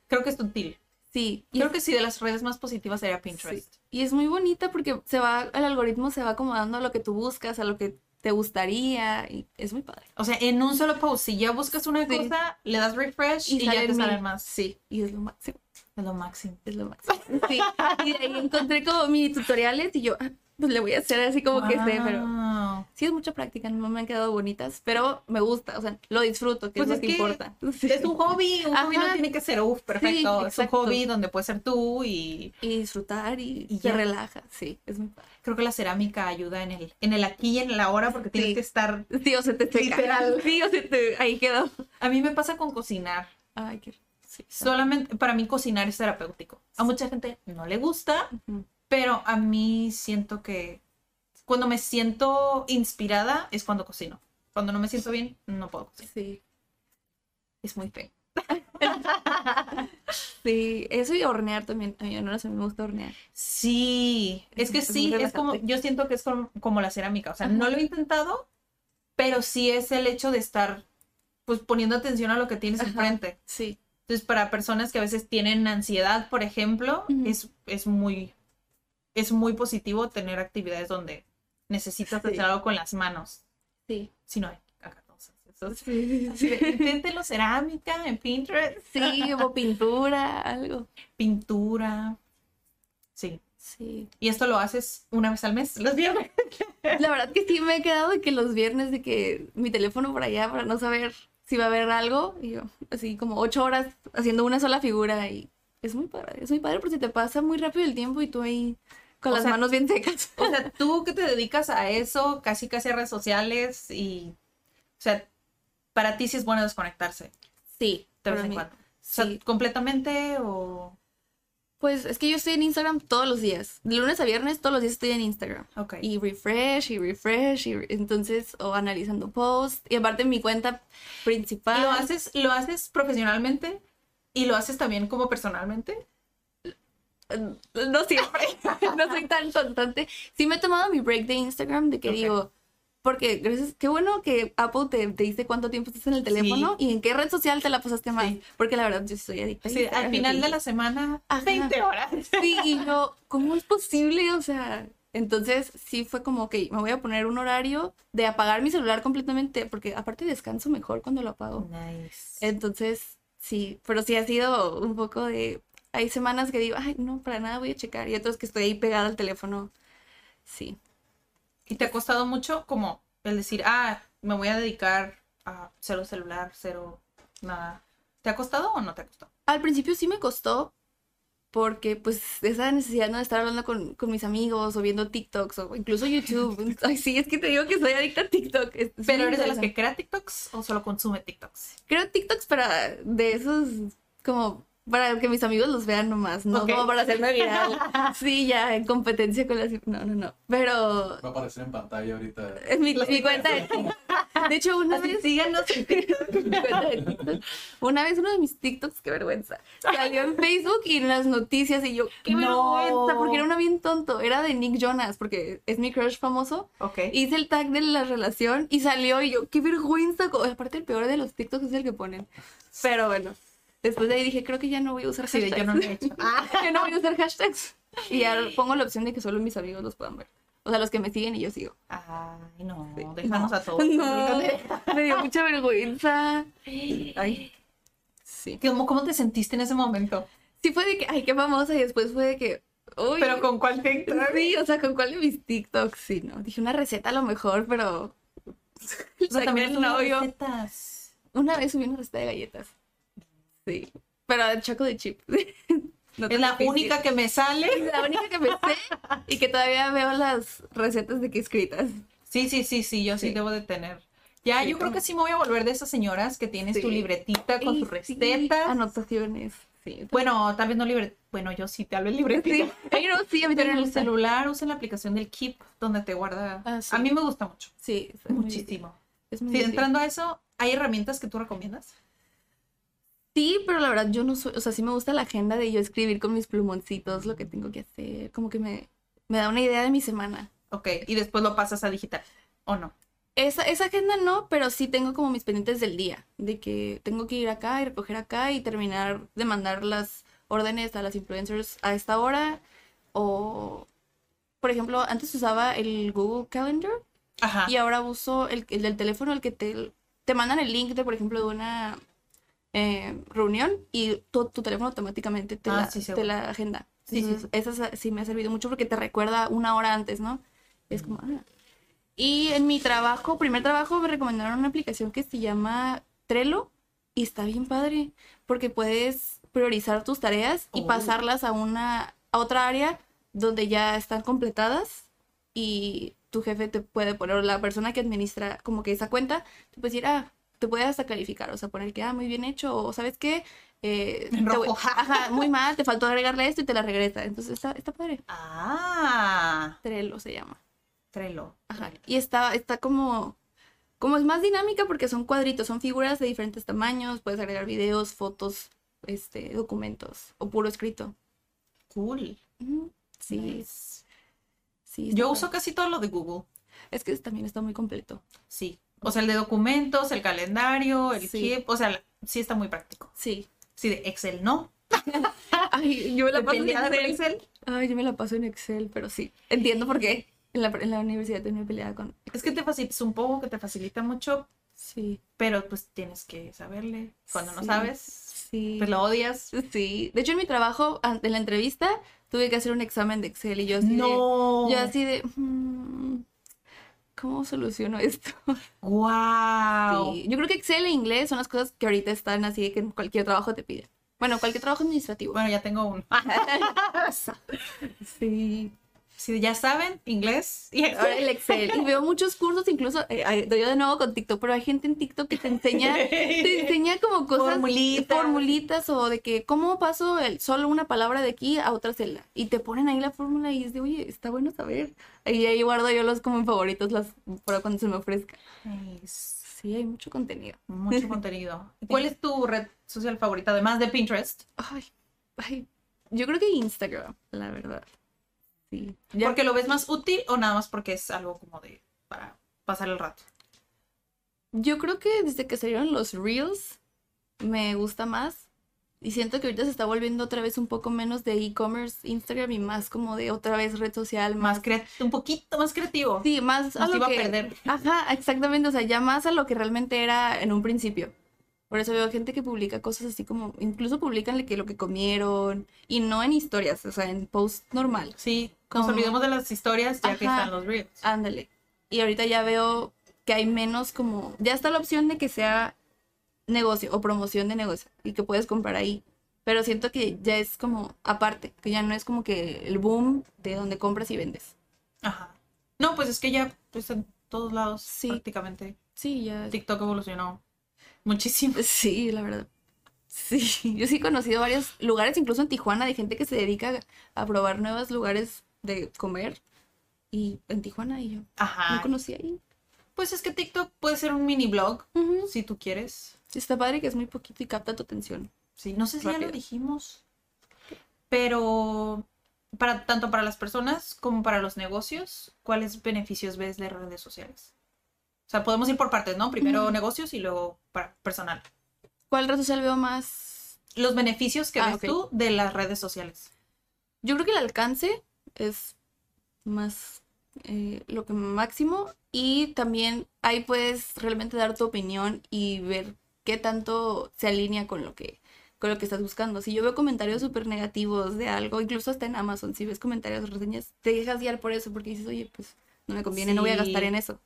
Creo que es útil. Sí, Creo que sí, de las redes más positivas sería Pinterest. sí. Y es muy bonita porque se va, el algoritmo se va acomodando a lo que tú buscas, a lo que te gustaría y es muy padre. O sea, en un solo post, si ya buscas una Sí. cosa, le das refresh y, ya te mil. salen más. Sí, y es lo máximo, Es lo máximo. es lo máximo. Sí, y de ahí encontré como mini tutoriales y yo, ah, pues le voy a hacer así como que sé, pero Wow. sí es mucha práctica, no me han quedado bonitas, pero me gusta, o sea, lo disfruto, que Pues es lo que, que importa. Es un hobby, un hobby no Ajá. tiene que ser, uff, perfecto. es un hobby donde puedes ser tú y Y disfrutar y, Y te relaja, sí, es muy padre. creo que la cerámica ayuda en el, en el aquí y en el ahora porque tienes Sí. que estar... Sí, o se te seca. Literal. Sí, o se te... Ahí quedó. A mí me pasa con cocinar. Ay, qué... Sí. Solamente, para mí cocinar es terapéutico. A mucha gente no le gusta. Pero a mí siento que cuando me siento inspirada es cuando cocino. Cuando no me siento bien, no puedo cocinar. Sí. Es muy feo. Sí, eso y hornear también. A mí no sé, me gusta hornear. Sí, es que Es sí, es como, yo siento que es como, como la cerámica. O sea, Ajá. no lo he intentado, pero sí es el hecho de estar pues poniendo atención a lo que tienes Ajá. enfrente. Sí. Entonces, para personas que a veces tienen ansiedad, por ejemplo, es, es muy, es muy positivo tener actividades donde necesitas Sí. hacer algo con las manos. Sí. Si no hay cosas. Eso es- Sí, Inténtelo cerámica en Pinterest. sí, o pintura, algo. Pintura. Sí. Sí. Y esto lo haces una vez al mes, los viernes. La verdad que sí me he quedado de que los viernes de que mi teléfono por allá para no saber si va a haber algo. Y yo, así como ocho horas haciendo una sola figura y es muy padre. Es muy padre porque se te pasa muy rápido el tiempo y tú ahí con O las sea, manos bien secas. O sea, tú que te dedicas a eso, casi casi a redes sociales y, o sea, para ti sí es bueno desconectarse Sí, de vez en cuando. O sea, Sí. completamente o... Pues es que yo estoy en Instagram todos los días. De lunes a viernes todos los días estoy en Instagram. Ok. Y refresh y refresh y re- entonces o analizando posts y aparte mi cuenta principal. ¿Lo haces, lo haces profesionalmente y lo haces también como personalmente? No siempre, no soy tan constante. Sí me he tomado mi break de Instagram de que Ok. digo, porque gracias, qué bueno que Apple te, te dice cuánto tiempo estás en el teléfono y en qué red social te la pasaste más. Sí. Porque la verdad yo soy adicta. Sí, al final de sí. la semana, Ajá. 20 horas. Sí, y yo, ¿cómo es posible? O sea, entonces sí fue como, ok, me voy a poner un horario de apagar mi celular completamente, porque aparte descanso mejor cuando lo apago. Nice. Entonces, sí, pero sí ha sido un poco de... Hay semanas que digo, ay, no, para nada voy a checar. Y otras que estoy ahí pegada al teléfono. Sí. ¿Y te ha costado mucho como el decir, ah, me voy a dedicar a cero celular, cero nada? ¿Te ha costado o no te ha costado? Al principio sí me costó porque pues esa necesidad ¿no? de estar hablando con, con mis amigos o viendo TikToks o incluso YouTube. Ay, sí, es que te digo que soy adicta a TikTok. Es- ¿Pero eres de las que crea TikToks o solo consume TikToks? Creo TikToks para de esos como para que mis amigos los vean nomás, no Ok. como para hacerme viral. Sí, ya en competencia con las... No, no, no. Pero Va a aparecer en pantalla ahorita. es mi, mi cuenta de TikTok. De hecho, una Así, vez... síganos en TikTok. mi cuenta de TikTok. Una vez uno de mis TikToks, qué vergüenza, salió en Facebook y en las noticias y yo, qué No. vergüenza, porque era uno bien tonto, era de Nick Jonas, porque es mi crush famoso. Ok. Hice el tag de la relación y salió y yo, qué vergüenza. Aparte, el peor de los TikToks es el que ponen. Pero bueno, después de ahí dije, creo que ya no voy a usar Sí, hashtags. yo no lo he hecho. Ah, no voy a usar hashtags. Y ya pongo la opción de que solo mis amigos los puedan ver. O sea, los que me siguen y yo sigo. Ay, no, Sí. déjanos a todos. No, me dio mucha vergüenza. Ay, sí. ¿Cómo, ¿Cómo te sentiste en ese momento? Sí fue de que, ay, qué famosa. Y después fue de que, uy. Pero con cuál TikTok. Sí, o sea, ¿con cuál de mis TikToks? Sí, ¿no? Dije una receta a lo mejor, pero... O sea, también novio. recetas. Una vez subí una receta de galletas. Sí. Pero de choco de chip. No es la difícil. única que me sale. Es la única que me sé y que todavía veo las recetas de que escritas. Sí, sí, sí, sí, yo sí, Sí. debo de tener. Ya, Sí, yo creo que sí me voy a volver de esas señoras que tienes tu Sí. libretita con tus sí, recetas. anotaciones. Sí. Bueno, tal vez no libre. Bueno, yo sí, tal vez libretita. No, sí, a mí Pero también en el celular usa la aplicación del Keep, donde te guarda. Ah. A mí me gusta mucho. Sí, es Muchísimo. es muy Sí, entrando a eso, ¿hay herramientas que tú recomiendas? Sí, pero la verdad yo no soy, o sea, sí me gusta la agenda de yo escribir con mis plumoncitos lo que tengo que hacer, como que me, me da una idea de mi semana. Ok, y después lo pasas a digital, ¿o no? Esa, esa agenda no, pero sí tengo como mis pendientes del día, de que tengo que ir acá y recoger acá y terminar de mandar las órdenes a las influencers a esta hora. O, por ejemplo, antes usaba el Google Calendar Ajá. y ahora uso el, el del teléfono, el que te, te mandan el link de, por ejemplo, de una eh, reunión y tu, tu teléfono automáticamente te, Ah, la, sí, te la agenda. Sí, sí, Entonces, sa- sí me ha servido mucho porque te recuerda una hora antes, ¿no? Es como, ah. Y en mi trabajo, primer trabajo, me recomendaron una aplicación que se llama Trello y está bien padre porque puedes priorizar tus tareas y Oh. pasarlas a una a otra área donde ya están completadas y tu jefe te puede poner, la persona que administra como que esa cuenta, te puede decir, ah, te puede hasta calificar, o sea, poner que, ah, muy bien hecho, o sabes qué, Eh, te ajá, muy mal, te faltó agregarle esto y te la regresa. Entonces está, está padre. Ah, Trello se llama. Trello. Ajá. Y está, está como, como es más dinámica porque son cuadritos, son figuras de diferentes tamaños, puedes agregar videos, fotos, este, documentos o puro escrito. Cool. Sí, Nice. sí. Yo padre. uso casi todo lo de Google. Es que también está muy completo. Sí. O sea, el de documentos, el calendario, el Sí. O sea, sí está muy práctico. Sí. Sí, de Excel no. Ay, yo me la ¿Te paso en Excel. Excel? Ay, yo me la paso en Excel, pero sí. Entiendo por qué. En la, en la universidad tenía peleada con. Es que te facilita un poco, que te facilita mucho, Sí. pero pues tienes que saberle. Cuando no sabes, Sí. pues lo odias. Sí. De hecho, en mi trabajo, en la entrevista, tuve que hacer un examen de Excel y yo así de. No. Yo así de. "Mm, ¿Cómo soluciono esto? Wow. Sí, Yo creo que Excel e inglés son las cosas que ahorita están así de que en cualquier trabajo te piden. Bueno, cualquier trabajo administrativo. Bueno, ya tengo uno. Sí. Si ya saben, inglés y Ahora el Excel. Y veo muchos cursos, incluso, eh, yo de nuevo con TikTok, pero hay gente en TikTok que te enseña, te enseña como cosas, Formulitas. formulitas o de que cómo paso el, solo una palabra de aquí a otra celda. Y te ponen ahí la fórmula y es de, oye, está bueno saber. Y ahí guardo yo los como en favoritos las, para cuando se me ofrezca. Nice. Sí, hay mucho contenido. Mucho contenido. ¿Cuál es tu red social favorita, además de Pinterest? Ay, ay, yo creo que Instagram, la verdad. Sí. Ya- ¿Porque lo ves más útil o nada más porque es algo como de para pasar el rato? Yo creo que desde que salieron los Reels me gusta más. Y siento que ahorita se está volviendo otra vez un poco menos de e-commerce Instagram y más como de otra vez red social, Más más... un poquito más creativo. Sí, más a lo iba a que... perder. Ajá, exactamente. O sea, ya más a lo que realmente era en un principio. Por eso veo gente que publica cosas así como... Incluso publican que lo que comieron. Y no en historias, o sea, en post normal. Sí, nos Como- olvidemos de las historias ya que Ajá. están los reels. Ándale. Y ahorita ya veo que hay menos como, ya está la opción de que sea negocio o promoción de negocio y que puedes comprar ahí. Pero siento que ya es como aparte, que ya no es como que el boom de donde compras y vendes. Ajá. No, pues es que ya pues en todos lados Sí. prácticamente. Sí, ya. TikTok evolucionó muchísimo. Sí, la verdad. Sí, yo sí he conocido varios lugares, incluso en Tijuana, de gente que se dedica a probar nuevos lugares de comer. Y en Tijuana y yo Ajá. no conocí ahí. Pues es que TikTok puede ser un mini blog si tú quieres. Sí, está padre que es muy poquito y capta tu atención. Sí, no sé si ya lo dijimos, pero para tanto para las personas como para los negocios, ¿cuáles beneficios ves de redes sociales? O sea, podemos ir por partes, ¿no? Primero negocios y luego para personal. ¿Cuál red social veo más Los beneficios que Ah, ves tú de las redes sociales. Yo creo que el alcance es más eh, lo que máximo y también ahí puedes realmente dar tu opinión y ver qué tanto se alinea con lo que con lo que estás buscando. Si yo veo comentarios súper negativos de algo, incluso hasta en Amazon, si ves comentarios o reseñas, te dejas guiar por eso porque dices, oye, pues no me conviene, no voy a gastar en eso.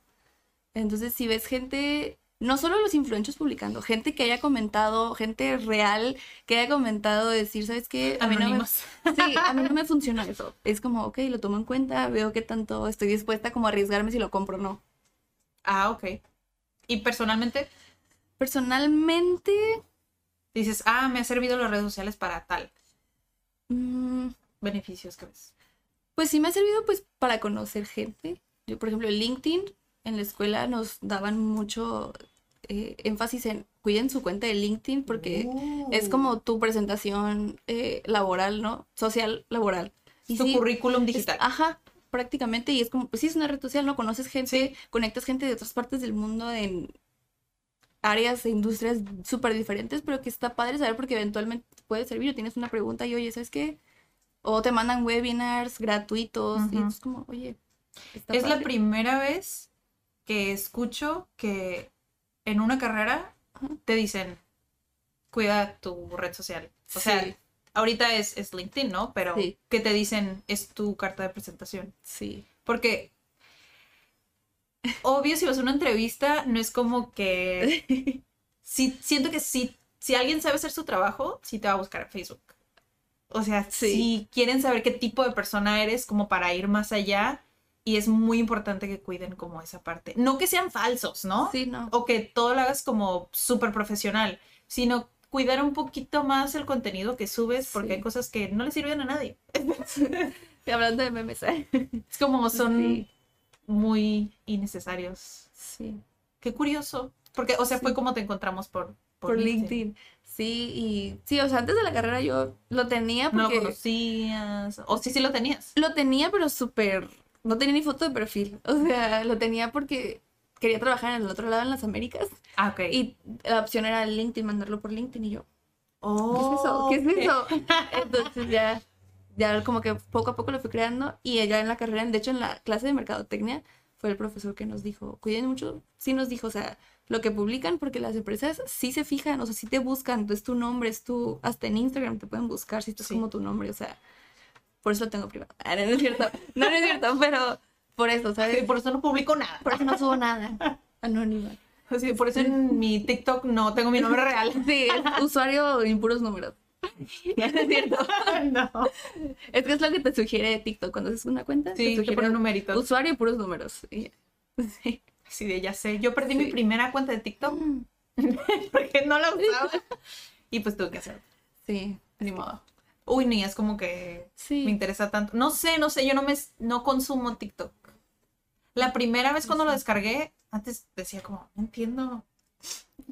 Entonces, si ves gente no solo los influencers publicando, gente que haya comentado, gente real que haya comentado, decir, ¿sabes qué? A mí no me, sí, a mí no me funciona eso. Es como, ok, lo tomo en cuenta, veo qué tanto estoy dispuesta como a arriesgarme si lo compro o no. Ah, ok. Y personalmente Personalmente, dices, ah, me ha servido las redes sociales para tal mm, beneficios que ves. Pues sí me ha servido pues para conocer gente. Yo, por ejemplo, en LinkedIn, en la escuela nos daban mucho eh, énfasis en cuiden su cuenta de LinkedIn porque es como tu presentación eh, laboral, ¿no? Social laboral. Y tu sí, currículum es- digital. ajá, prácticamente. Y es como, pues sí, es una red social, ¿no? Conoces gente, conectas gente de otras partes del mundo en áreas e industrias súper diferentes, pero que está padre saber porque eventualmente te puede servir o tienes una pregunta y, oye, ¿sabes qué? O te mandan webinars gratuitos y es como, oye, está es la primera vez que escucho que en una carrera te dicen, cuida tu red social. O sea, ahorita es, es LinkedIn, ¿no? Pero Sí. que te dicen, es tu carta de presentación. Sí. Porque, obvio, si vas a una entrevista, no es como que... Sí, siento que sí, si alguien sabe hacer su trabajo, sí te va a buscar en Facebook. O sea, Sí. si quieren saber qué tipo de persona eres, como para ir más allá, y es muy importante que cuiden como esa parte. No que sean falsos, ¿no? Sí, no. O que todo lo hagas como súper profesional, sino cuidar un poquito más el contenido que subes, porque Sí. hay cosas que no le sirven a nadie. Hablando de memes, ¿eh? Es como son Sí. muy innecesarios. Sí. Qué curioso. Porque, o sea, fue como te encontramos por, Por LinkedIn. Sí, y sí, o sea, antes de la carrera yo lo tenía No lo porque conocías. O sí, sí lo tenías. lo tenía, pero súper. No tenía ni foto de perfil. O sea, lo tenía porque quería trabajar en el otro lado en las Américas. Ah, ok. Y la opción era LinkedIn, mandarlo por LinkedIn. Y yo, oh, ¿qué es eso? ¿Qué es eso? Entonces ya, ya como que poco a poco lo fui creando. Y ya en la carrera, de hecho en la clase de mercadotecnia, fue el profesor que nos dijo, cuiden mucho. Sí nos dijo, o sea, lo que publican, porque las empresas sí se fijan, o sea, sí te buscan. Es tu nombre, es tu. Hasta en Instagram te pueden buscar si esto Sí. es como tu nombre, o sea. Por eso lo tengo privado. Ah, no, no es cierto. No, no es cierto, pero por eso, ¿sabes? Por eso no publico nada. Por eso no subo nada. Anónima. Sí, por eso en mi TikTok no tengo mi nombre real. Sí, es usuario en puros números. No es cierto. no. Es que es lo que te sugiere TikTok cuando haces una cuenta. Sí, te sugiere pone numeritos. Usuario y puros números. Y- Sí. Sí, de ya sé. Yo perdí mi primera cuenta de TikTok porque no la usaba. Y pues tuve que hacerlo. Sí. Ni modo. Uy, ni es como que Sí. me interesa tanto. No sé, no sé, yo no me no consumo TikTok. La primera vez cuando lo descargué, antes decía como, no entiendo.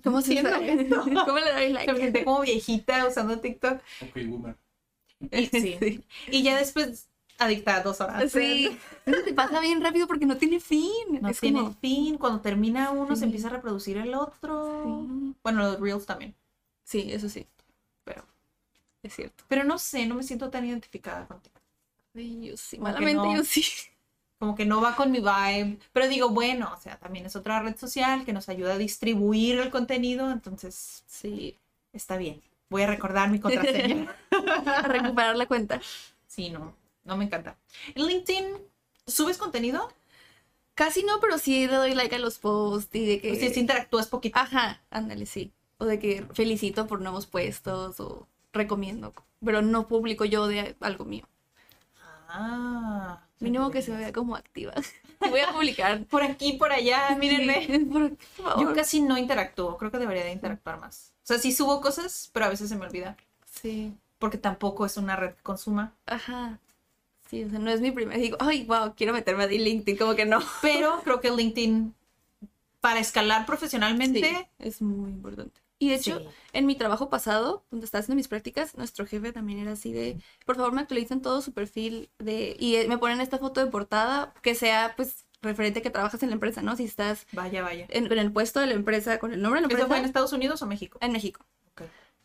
¿Cómo se esto. ¿Cómo le doy Me like? sentí como viejita usando TikTok. Ok, boomer. Y, sí. Sí. y ya después adicta a dos horas. Sí. Eso te pasa bien rápido porque no tiene fin. No es tiene como... fin. Cuando termina uno, se empieza a reproducir el otro. Sí. Bueno, los reels también. Sí, eso sí. Pero, Es cierto. pero no sé, no me siento tan identificada con TikTok. Ay, yo sí. Como Malamente no. yo sí. Como que no va con mi vibe. Pero digo, bueno, o sea, también es otra red social que nos ayuda a distribuir el contenido. Entonces, Sí. está bien. Voy a recordar mi contraseña. A recuperar la cuenta. sí, no, no me encanta. En LinkedIn, ¿subes contenido? Casi no, pero sí le doy like a los posts y de que... O sea, si interactúas poquito. Ajá, ándale, sí. O de que felicito por nuevos puestos o recomiendo. Pero no publico yo de algo mío. Ah. Mínimo que se vea como activa. Voy a publicar. Por aquí, por allá, mírenme. Sí, por, por favor. Yo casi no interactúo, creo que debería de interactuar más. O sea, sí subo cosas, pero a veces se me olvida. Sí, Porque tampoco es una red que consuma. ajá. Sí, o sea, no es mi primer. Digo, ay, wow, quiero meterme a LinkedIn, como que no. Pero creo que LinkedIn, para escalar profesionalmente, Sí, es muy importante. Y de hecho, Sí. en mi trabajo pasado, donde estaba haciendo mis prácticas, nuestro jefe también era así de, por favor me actualicen todo su perfil de, y eh, me ponen esta foto de portada que sea pues referente a que trabajas en la empresa, ¿no? Si estás vaya, vaya. en, el puesto de la empresa, con el nombre de la ¿Eso empresa, fue en Estados Unidos o México? en México.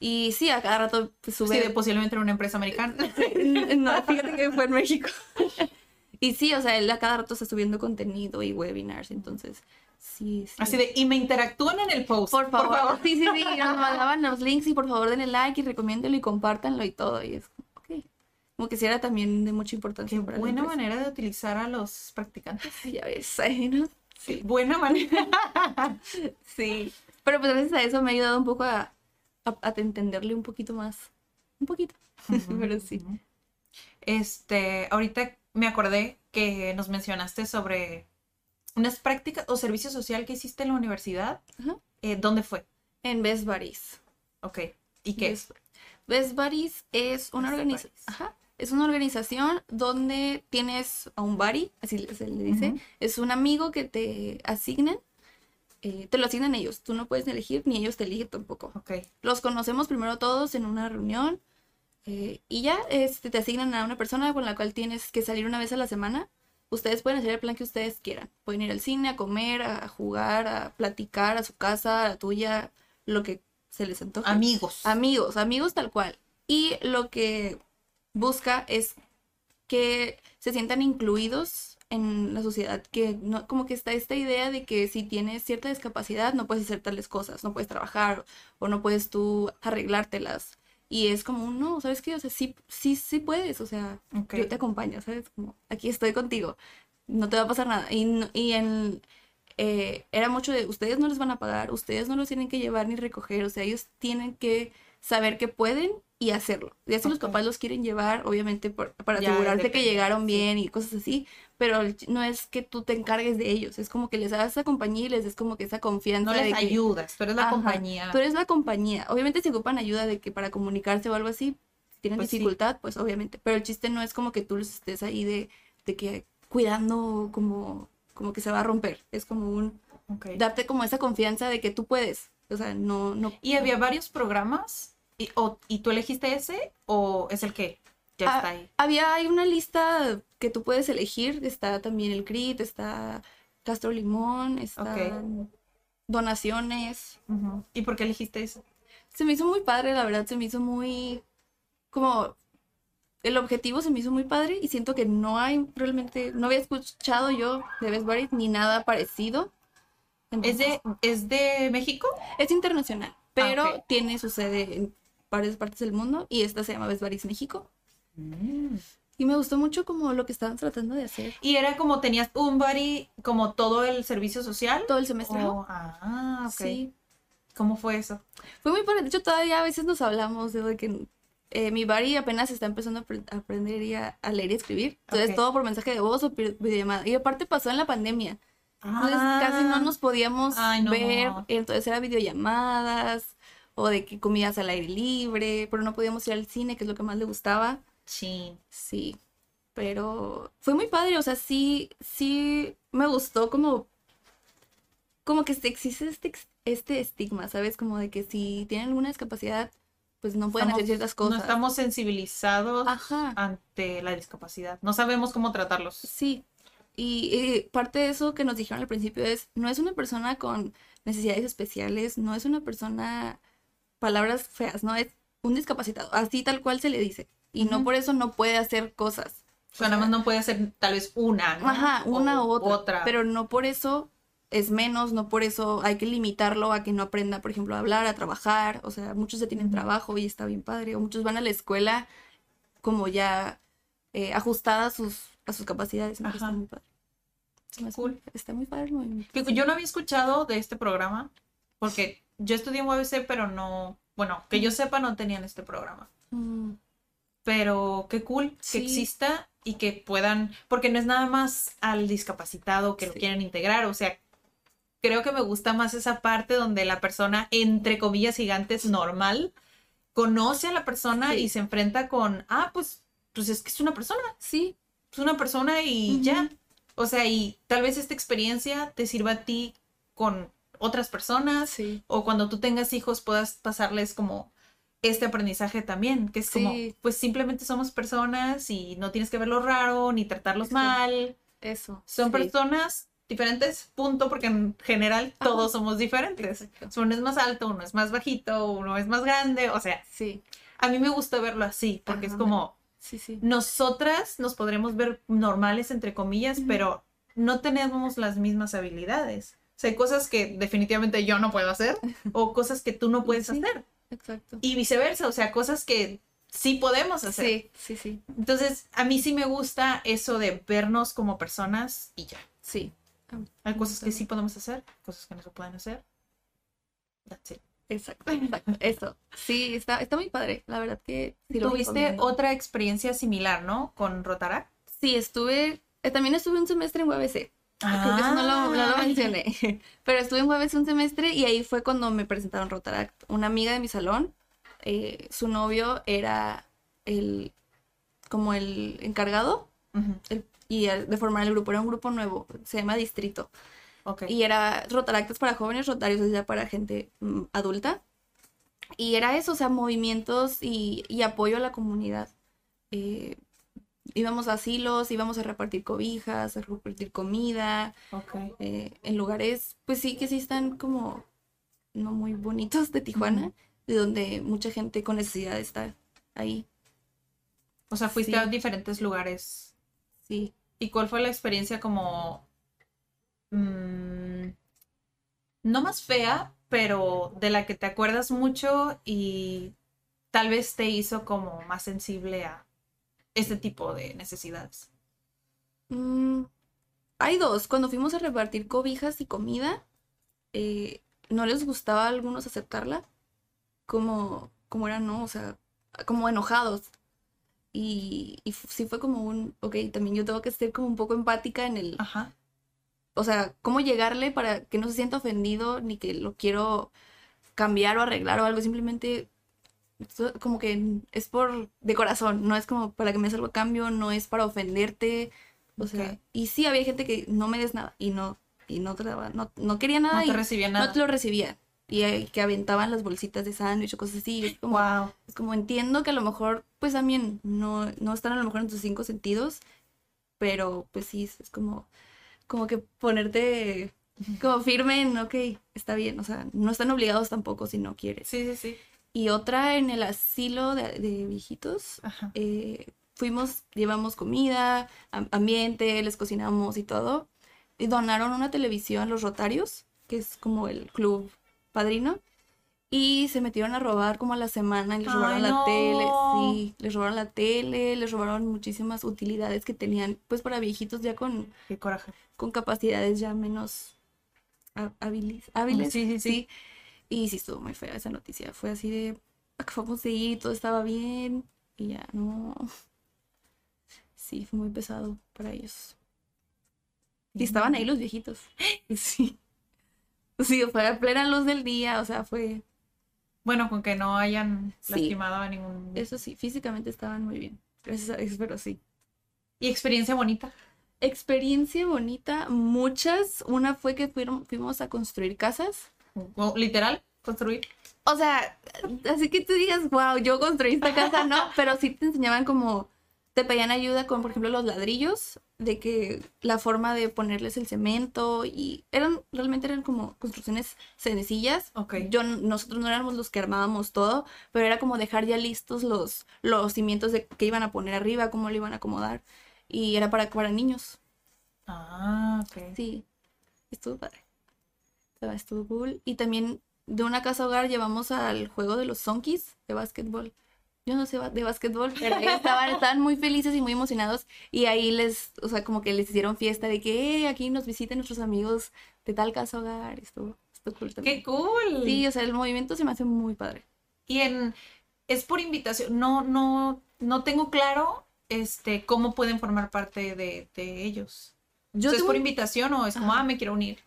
Y sí, a cada rato pues, Sí, sube. de posiblemente en una empresa americana. no, fíjate que fue en México. y sí, o sea, él a cada rato está subiendo contenido y webinars, entonces sí, sí. Así de, y me interactúan en el post. Por favor. Sí, sí, sí. Nos mandaban los links y por favor denle like y recomiéndenlo y compártanlo y todo. Y es como, ok. Como que sí era también de mucha importancia Qué para la buena manera de utilizar a los practicantes. Ya ves, ay, ¿no? Sí. Buena manera. Sí. Pero pues gracias a eso me ha ayudado un poco a, a, a entenderle un poquito más. Un poquito. Pero sí. Este, ahorita me acordé que nos mencionaste sobre unas prácticas o servicio social que hiciste en la universidad. Ajá. Eh, ¿Dónde fue? En Best Buddies. Ok. ¿Y qué? Best, Best Buddies es una organización. Es una organización donde tienes a un buddy, así se le dice. Es un amigo que te asignan. eh, te lo asignan ellos. Tú no puedes elegir, ni ellos te eligen tampoco. Ok. Los conocemos primero todos en una reunión. eh, y ya este, te asignan a una persona con la cual tienes que salir una vez a la semana. Ustedes pueden hacer el plan que ustedes quieran. Pueden ir al cine, a comer, a jugar, a platicar, a su casa, a la tuya, lo que se les antoje. Amigos. Amigos, amigos tal cual. Y lo que busca es que se sientan incluidos en la sociedad, que no, como que está esta idea de que si tienes cierta discapacidad no puedes hacer tales cosas, no puedes trabajar o no puedes tú arreglártelas. Y es como, no, ¿sabes qué? O sea, sí, sí, sí puedes, o sea, yo te acompaño, ¿sabes? Como, aquí estoy contigo, no te va a pasar nada. Y, no- y en, eh, era mucho de, ustedes no les van a pagar, ustedes no los tienen que llevar ni recoger, o sea, ellos tienen que saber que pueden y hacerlo. Ya si los papás los quieren llevar, obviamente por- para Ya, asegurarse que llegaron sí. bien y cosas así, pero no es que tú te encargues de ellos, es como que les hagas esa compañía y les des como que esa confianza No de les que ayudas, tú eres la Ajá, compañía. tú eres la compañía. Obviamente si ocupan ayuda de que para comunicarse o algo así, si tienen Pues sí. dificultad, pues obviamente, pero el chiste no es como que tú los estés ahí de, de que cuidando como como que se va a romper, es como un darte como esa confianza de que tú puedes. O sea, no, no. ¿Y había varios programas? ¿Y, o- ¿y tú elegiste ese o es el que ya Ah, está ahí? Había hay una lista que tú puedes elegir. Está también el CRIT, está Castro Limón, están donaciones. ¿Y por qué elegiste ese? Se me hizo muy padre, la verdad, se me hizo muy como el objetivo se me hizo muy padre y siento que no hay realmente, no había escuchado yo de Best Buddies ni nada parecido. ¿Es de, ¿Es de México? Es internacional, pero Ah, ok. tiene su sede en varias partes del mundo y esta se llama Best Buddies México. Y me gustó mucho como lo que estaban tratando de hacer Y era como tenías un buddy, como todo el servicio social. todo el semestre. Oh, ah, ok. Sí, ¿Cómo fue eso? fue muy padre. De hecho, todavía a veces nos hablamos de que eh, mi buddy apenas está empezando a, a aprender y a, a leer y escribir. Entonces, todo por mensaje de voz o videollamada. Y aparte pasó en la pandemia. Entonces, Ah. casi no nos podíamos Ay, no. ver. Entonces, era videollamadas o de que comías al aire libre, pero no podíamos ir al cine, que es lo que más le gustaba. Sí. Sí, pero fue muy padre, o sea, sí, sí me gustó como, como que existe este, este estigma, ¿sabes? Como de que si tienen alguna discapacidad, pues no pueden hacer ciertas cosas. No estamos sensibilizados Ajá, ante la discapacidad. No sabemos cómo tratarlos. sí. Y, y parte de eso que nos dijeron al principio es, no es una persona con necesidades especiales, no es una persona, palabras feas, no es un discapacitado, así tal cual se le dice. Y no por eso no puede hacer cosas. O sea, nada más no puede ser tal vez una, ¿no? Ajá, una O- u otra, Pero no por eso es menos, no por eso hay que limitarlo a que no aprenda, por ejemplo, a hablar, a trabajar. O sea, muchos ya tienen trabajo y está bien padre. O muchos van a la escuela como ya eh, ajustada a sus, a sus capacidades. Ajá. Está muy padre. Cool. muy- Está muy padre el movimiento. Yo no había escuchado de este programa porque yo estudié en UABC, pero no, bueno, que yo sepa no tenían este programa. Mm, Pero qué cool que exista y que puedan, porque no es nada más al discapacitado que lo quieren integrar, o sea, creo que me gusta más esa parte donde la persona, entre comillas gigantes, normal, conoce a la persona Sí. y se enfrenta con, ah, pues, pues es que es una persona, Sí, es una persona y ya. O sea, y tal vez esta experiencia te sirva a ti con otras personas sí. o cuando tú tengas hijos puedas pasarles como este aprendizaje también, que es como, pues simplemente somos personas y no tienes que verlo raro ni tratarlos Exacto. mal. Eso. Son sí. personas diferentes, punto, porque en general Ajá. todos somos diferentes. Exacto. Uno es más alto, uno es más bajito, uno es más grande, o sea, Sí, a mí me gusta verlo así, porque es como, sí, sí. nosotras nos podremos ver normales, entre comillas, pero no tenemos las mismas habilidades. O sea, hay cosas que definitivamente yo no puedo hacer o cosas que tú no puedes Sí. hacer. Exacto. Y viceversa, o sea, cosas que sí podemos hacer. Sí, sí, sí. Entonces, a mí sí me gusta eso de vernos como personas y ya. Sí, Hay cosas que sí podemos hacer, cosas que no se pueden hacer. That's it. Exacto, exacto. Eso. Sí, está, está muy padre. La verdad que sí lo Tuviste otra experiencia similar, ¿no? Con Rotaract. Sí, estuve. eh, también estuve un semestre en UABC. Creo que eso no lo, no lo mencioné. Pero estuve en UABC un semestre y ahí fue cuando me presentaron Rotaract. Una amiga de mi salón, eh, su novio era el como el encargado el- y de formar el grupo. Era un grupo nuevo, se llama Distrito. Y era Rotaract es para jóvenes, Rotarios es ya para gente mm, adulta. Y era eso, o sea, movimientos y, y apoyo a la comunidad. Eh, íbamos a asilos, íbamos a repartir cobijas, a repartir comida, ok. eh, en lugares, pues sí, que sí están como no muy bonitos de Tijuana, de donde mucha gente con necesidad está ahí. O sea, fuiste Sí. a diferentes lugares. Sí. ¿Y cuál fue la experiencia como... mm, no más fea, pero de la que te acuerdas mucho y tal vez te hizo como más sensible a este tipo de necesidades? Mm, hay dos. Cuando fuimos a repartir cobijas y comida, eh, no les gustaba a algunos aceptarla. Como, como eran, ¿no? O sea, como enojados. Y, y sí fue como un, ok, también yo tengo que ser como un poco empática en el, Ajá. o sea, cómo llegarle para que no se sienta ofendido ni que lo quiero cambiar o arreglar o algo, simplemente como que es por de corazón, no es como para que me des algo a cambio, no es para ofenderte, o sea, y sí había gente que no me des nada y no y no te daba, no, no quería nada No te y recibía nada. no te lo recibía y que aventaban las bolsitas de sándwich o cosas así, es como Wow. es como entiendo que a lo mejor, pues también no, no están a lo mejor en tus cinco sentidos, pero pues sí, es como, como que ponerte como firme en, ok, está bien, o sea, no están obligados tampoco si no quieres. Sí, sí, sí. Y otra en el asilo de, de viejitos, Ajá. eh, fuimos, llevamos comida, am- ambiente, les cocinamos y todo, y donaron una televisión los Rotarios, que es como el club padrino, y se metieron a robar como a la semana, y les Ay, robaron la no. tele, sí, les robaron la tele, les robaron muchísimas utilidades que tenían, pues para viejitos ya con, Qué coraje. con capacidades ya menos há- hábiles, hábiles, Sí, sí, sí. Y sí estuvo muy fea esa noticia, fue así de, acabamos de ir, todo estaba bien, y ya, no. Sí, fue muy pesado para ellos. Y estaban ahí los viejitos. Sí. Sí, fue a plena luz del día, o sea, fue... Bueno, con que no hayan Sí. lastimado a ningún... Eso sí, físicamente estaban muy bien. Gracias a Dios, pero sí. Y experiencia bonita. Experiencia bonita, muchas. Una fue que fuimos a construir casas. Literal, construir. O sea, así que tú digas, wow, yo construí esta casa, no, pero sí te enseñaban como, te pedían ayuda con, por ejemplo, los ladrillos, de que la forma de ponerles el cemento y eran, realmente eran como construcciones sencillas. Ok. Yo, nosotros no éramos los que armábamos todo, pero era como dejar ya listos los, los cimientos de que iban a poner arriba, cómo lo iban a acomodar. Y era para, para niños. Ah, ok. Sí, estuvo padre. Estuvo cool. Y también de una casa hogar llevamos al juego de los Zonkies de básquetbol. Yo no sé de básquetbol, pero ahí estaban, estaban muy felices y muy emocionados. Y ahí les, o sea, como que les hicieron fiesta de que "Eh, aquí nos visiten nuestros amigos de tal casa hogar. Estuvo, estuvo cool también. ¡Qué cool! Sí, o sea, el movimiento se me hace muy padre. Y en es por invitación. No, no, no tengo claro este cómo pueden formar parte de, de ellos. Yo O sea, ¿Es por invitación o es como, Ajá. ah, me quiero unir?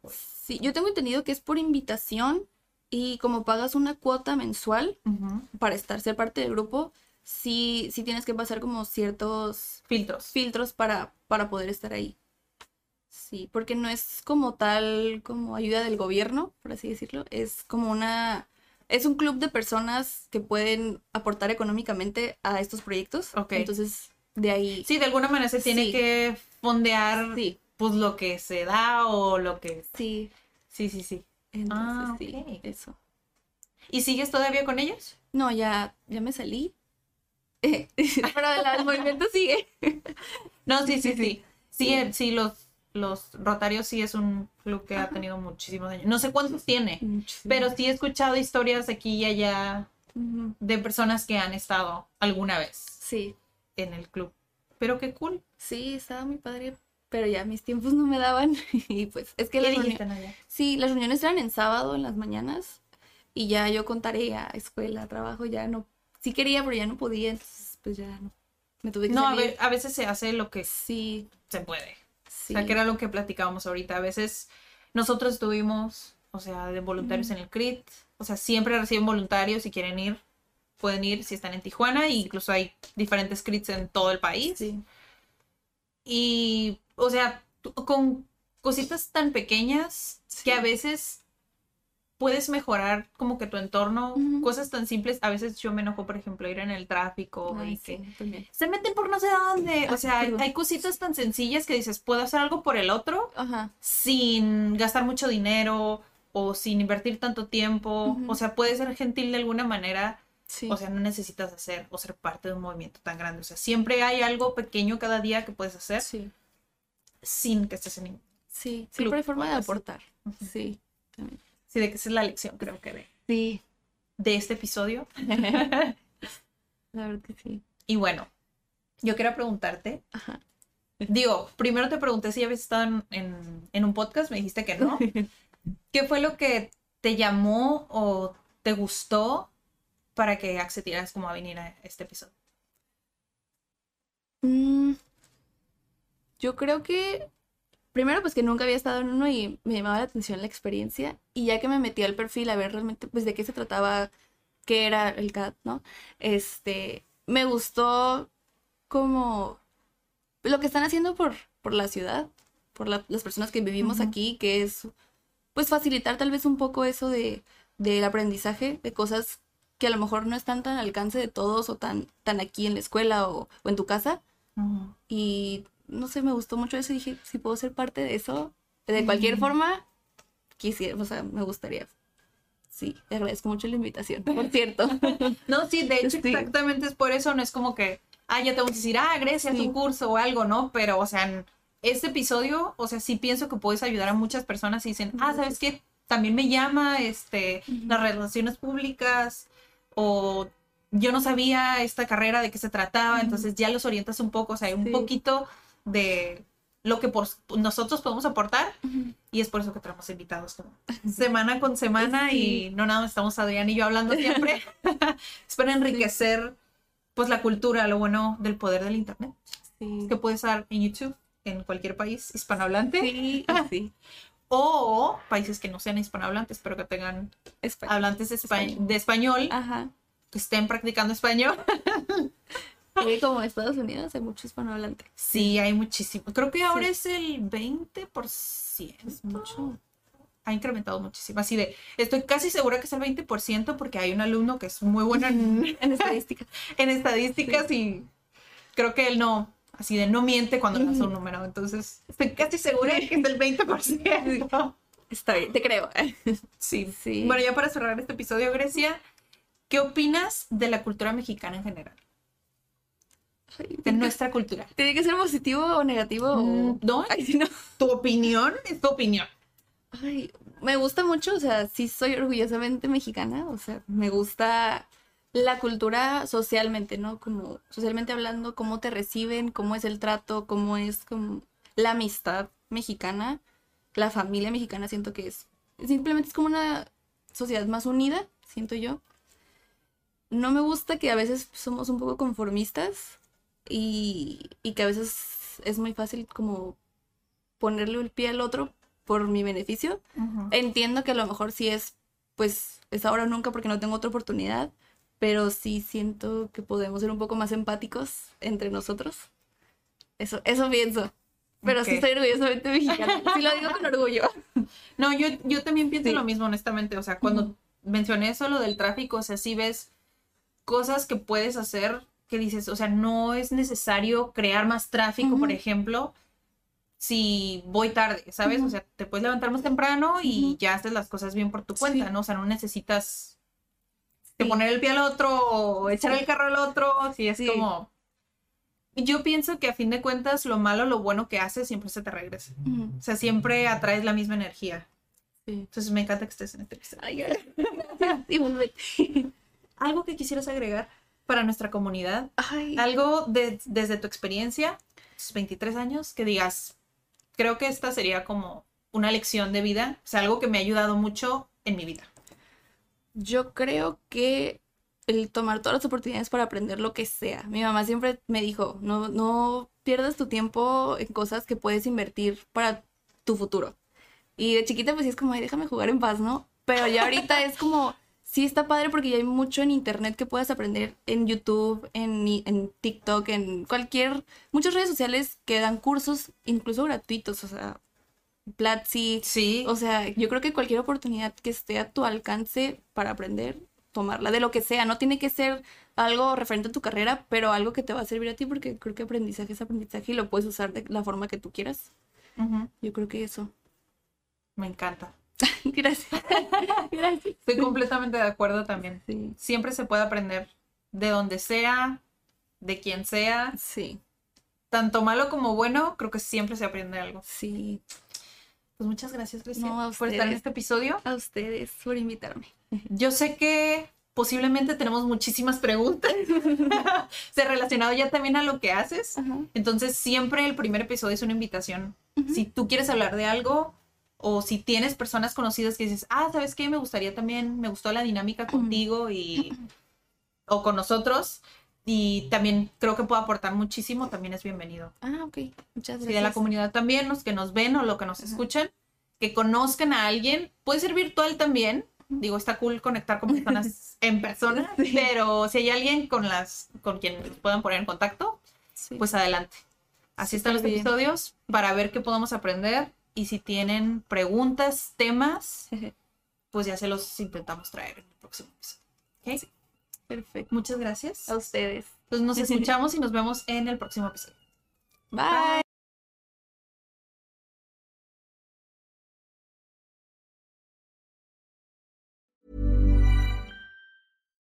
Pues. Sí, yo tengo entendido que es por invitación y como pagas una cuota mensual, para estar, ser parte del grupo, sí, sí tienes que pasar como ciertos Filtros. filtros para, para poder estar ahí. Sí, porque no es como tal, como ayuda del gobierno, por así decirlo. Es como una, es un club de personas que pueden aportar económicamente a estos proyectos. Ok. Entonces, de ahí, Sí, de alguna manera se tiene Sí. que fondear sí, pues lo que se da o lo que... sí. Sí, sí, sí. Entonces, Ah, sí, eso. ¿Y sigues todavía con ellos? No, ya, ya me salí. Pero el movimiento sigue. No, sí, sí, sí. Sí, eh, sí, los, los Rotarios sí es un club que ha tenido muchísimos años. No sé cuántos tiene, pero sí he escuchado historias aquí y allá de personas que han estado alguna vez Sí, en el club. Pero qué cool. sí, estaba muy padre. Pero ya mis tiempos no me daban y pues es que ¿Qué las reuniones, sí, las reuniones eran en sábado en las mañanas y ya yo con tarea, escuela, trabajo, ya no, sí quería, pero ya no podía, entonces pues ya no, me tuve que No, a, ver, a veces se hace lo que Sí, se puede. sí. O sea, que era lo que platicábamos ahorita. A veces nosotros estuvimos, o sea, de voluntarios en el CRIT. O sea, siempre reciben voluntarios si quieren ir. Pueden ir si están en Tijuana. E incluso hay diferentes CRITs en todo el país. Sí. Y, o sea, con cositas tan pequeñas que a veces puedes mejorar como que tu entorno. Cosas tan simples. A veces yo me enojo, por ejemplo, ir en el tráfico Ay, y que sí, también. se meten por no sé dónde. O sea, hay, cositas tan sencillas que dices, puedo hacer algo por el otro Ajá. sin gastar mucho dinero o sin invertir tanto tiempo. O sea, puedes ser gentil de alguna manera. Sí. O sea, no necesitas hacer o ser parte de un movimiento tan grande. O sea, siempre hay algo pequeño cada día que puedes hacer sí. Sin que estés en ningún. Sí, club siempre hay forma de aportar. Sí. también. Sí, de que esa es la lección, creo que de, Sí. de este episodio. La verdad que sí. Y bueno, yo quiero preguntarte. Ajá. Digo, primero te pregunté si habías estado en, en- en un podcast, me dijiste que no. ¿Qué fue lo que te llamó o te gustó para que accedieras como a venir a este episodio? Mm, yo creo que primero pues que nunca había estado en uno y me llamaba la atención la experiencia y ya que me metí al perfil a ver realmente pues de qué se trataba, qué era el CAT, ¿no? Este, me gustó como lo que están haciendo por, por la ciudad, por la- las personas que vivimos aquí, que es pues facilitar tal vez un poco eso de del aprendizaje de cosas que a lo mejor no están tan al alcance de todos o tan, tan aquí en la escuela o, o en tu casa. Y no sé, me gustó mucho eso y dije, si puedo ser parte de eso, de cualquier Mm. forma, quisiera, o sea, me gustaría. Sí, te agradezco mucho la invitación, por cierto. No, sí, de hecho, Sí. exactamente es por eso, no es como que, ah, ya te vamos a decir, ah, Grecia, Sí. tu curso o algo, ¿no? Pero, o sea, este episodio, o sea, sí pienso que puedes ayudar a muchas personas y dicen, ah, ¿sabes qué? También me llama, este, las relaciones públicas, o yo no sabía esta carrera de qué se trataba, entonces ya los orientas un poco, o sea, hay un Sí. poquito de lo que por nosotros podemos aportar y es por eso que traemos invitados como semana con semana y no nada estamos Adrián y yo hablando siempre. es para enriquecer pues la cultura, lo bueno del poder del internet, Sí, que puede estar en YouTube en cualquier país hispanohablante sí, sí. o países que no sean hispanohablantes, pero que tengan Español. hablantes de, espa- Español. de español, Ajá. que estén practicando español. Eh, como en Estados Unidos hay mucho hispanohablante. Sí, hay muchísimo. Creo que ahora Sí. es el 20%. Es mucho. ha incrementado muchísimo. Así de, estoy casi segura que es el 20% porque hay un alumno que es muy bueno en, En estadística. en estadísticas y creo que él no, así de, no miente cuando lanza un número. Entonces, estoy casi segura que es el 20%. Está bien, te creo. Sí. Sí. Bueno, ya para cerrar este episodio, Grecia, ¿qué opinas de la cultura mexicana en general? De nuestra cultura. ¿Tiene que ser positivo o negativo? Mm, No, Ay, sí, no. tu opinión es tu opinión. Ay, me gusta mucho, o sea, sí soy orgullosamente mexicana, o sea, me gusta la cultura socialmente, ¿no? Como socialmente hablando, cómo te reciben, cómo es el trato, cómo es como la amistad mexicana, la familia mexicana, siento que es simplemente es como una sociedad más unida, siento yo. No me gusta que a veces somos un poco conformistas y, y que a veces es muy fácil como ponerle el pie al otro por mi beneficio. Entiendo que a lo mejor sí es, pues, es ahora o nunca porque no tengo otra oportunidad, pero sí siento que podemos ser un poco más empáticos entre nosotros. Eso, eso pienso. Pero sí Ok. estoy orgullosamente mexicana. Sí lo digo con orgullo. No, yo, yo también pienso Sí. lo mismo, honestamente. O sea, cuando mencioné eso, lo del tráfico, o sea, sí ves cosas que puedes hacer que dices, o sea, no es necesario crear más tráfico, por Ujú. ejemplo, si voy tarde, ¿sabes? O Ujú. sea, te puedes levantar más temprano y Ujú. ya haces las cosas bien por tu cuenta, Sí. ¿no? O sea, no necesitas Sí. poner el pie al otro o echar Sí. el carro al otro, si es como... Yo pienso que a fin de cuentas lo malo, lo bueno que haces siempre se te regresa. O sea, siempre atraes la misma energía. Entonces me encanta que estés en episodio. Ay. Igualmente. ¿Algo que quisieras agregar para nuestra comunidad? Ay, Algo de- desde tu experiencia, tus 23 años, que digas, creo que esta sería como una lección de vida, o sea, algo que me ha ayudado mucho en mi vida. Yo creo que el tomar todas las oportunidades para aprender lo que sea. Mi mamá siempre me dijo, no, no pierdas tu tiempo en cosas que puedes invertir para tu futuro. Y de chiquita pues sí es como, déjame jugar en paz, ¿no? Pero ya ahorita es como, sí está padre porque ya hay mucho en internet que puedes aprender en YouTube, en, en TikTok, en cualquier, muchas redes sociales que dan cursos incluso gratuitos, o sea, Platzi. Sí. O sea, yo creo que cualquier oportunidad que esté a tu alcance para aprender, tomarla, de lo que sea, no tiene que ser algo referente a tu carrera, pero algo que te va a servir a ti porque creo que aprendizaje es aprendizaje y lo puedes usar de la forma que tú quieras. Yo creo que eso. Me encanta. Gracias. Gracias. Estoy completamente de acuerdo también. Sí. Siempre se puede aprender de donde sea, de quien sea. Sí. Tanto malo como bueno, creo que siempre se aprende algo. Sí. Pues muchas gracias, Cristian, No, a por estar en este episodio. A ustedes por invitarme. Yo sé que posiblemente tenemos muchísimas preguntas se relacionado ya también a lo que haces. Ajá. Entonces, siempre el primer episodio es una invitación. Si tú quieres hablar de algo o si tienes personas conocidas que dices, ah, ¿sabes qué? Me gustaría también, me gustó la dinámica contigo y o con nosotros y también creo que puedo aportar muchísimo, también es bienvenido. Ah, ok. Muchas Sí, gracias. de la comunidad también, los que nos ven o lo que nos escuchan, que conozcan a alguien, puede ser virtual también. Digo, está cool conectar con personas en persona, pero si hay alguien con las con quien puedan poner en contacto, Sí. pues adelante. Así están los bien. episodios para ver qué podemos aprender y si tienen preguntas, temas, pues ya se los intentamos traer en el próximo episodio. ¿Ok? Perfecto. Muchas gracias. A ustedes. Pues nos escuchamos y nos vemos en el próximo episodio. Bye.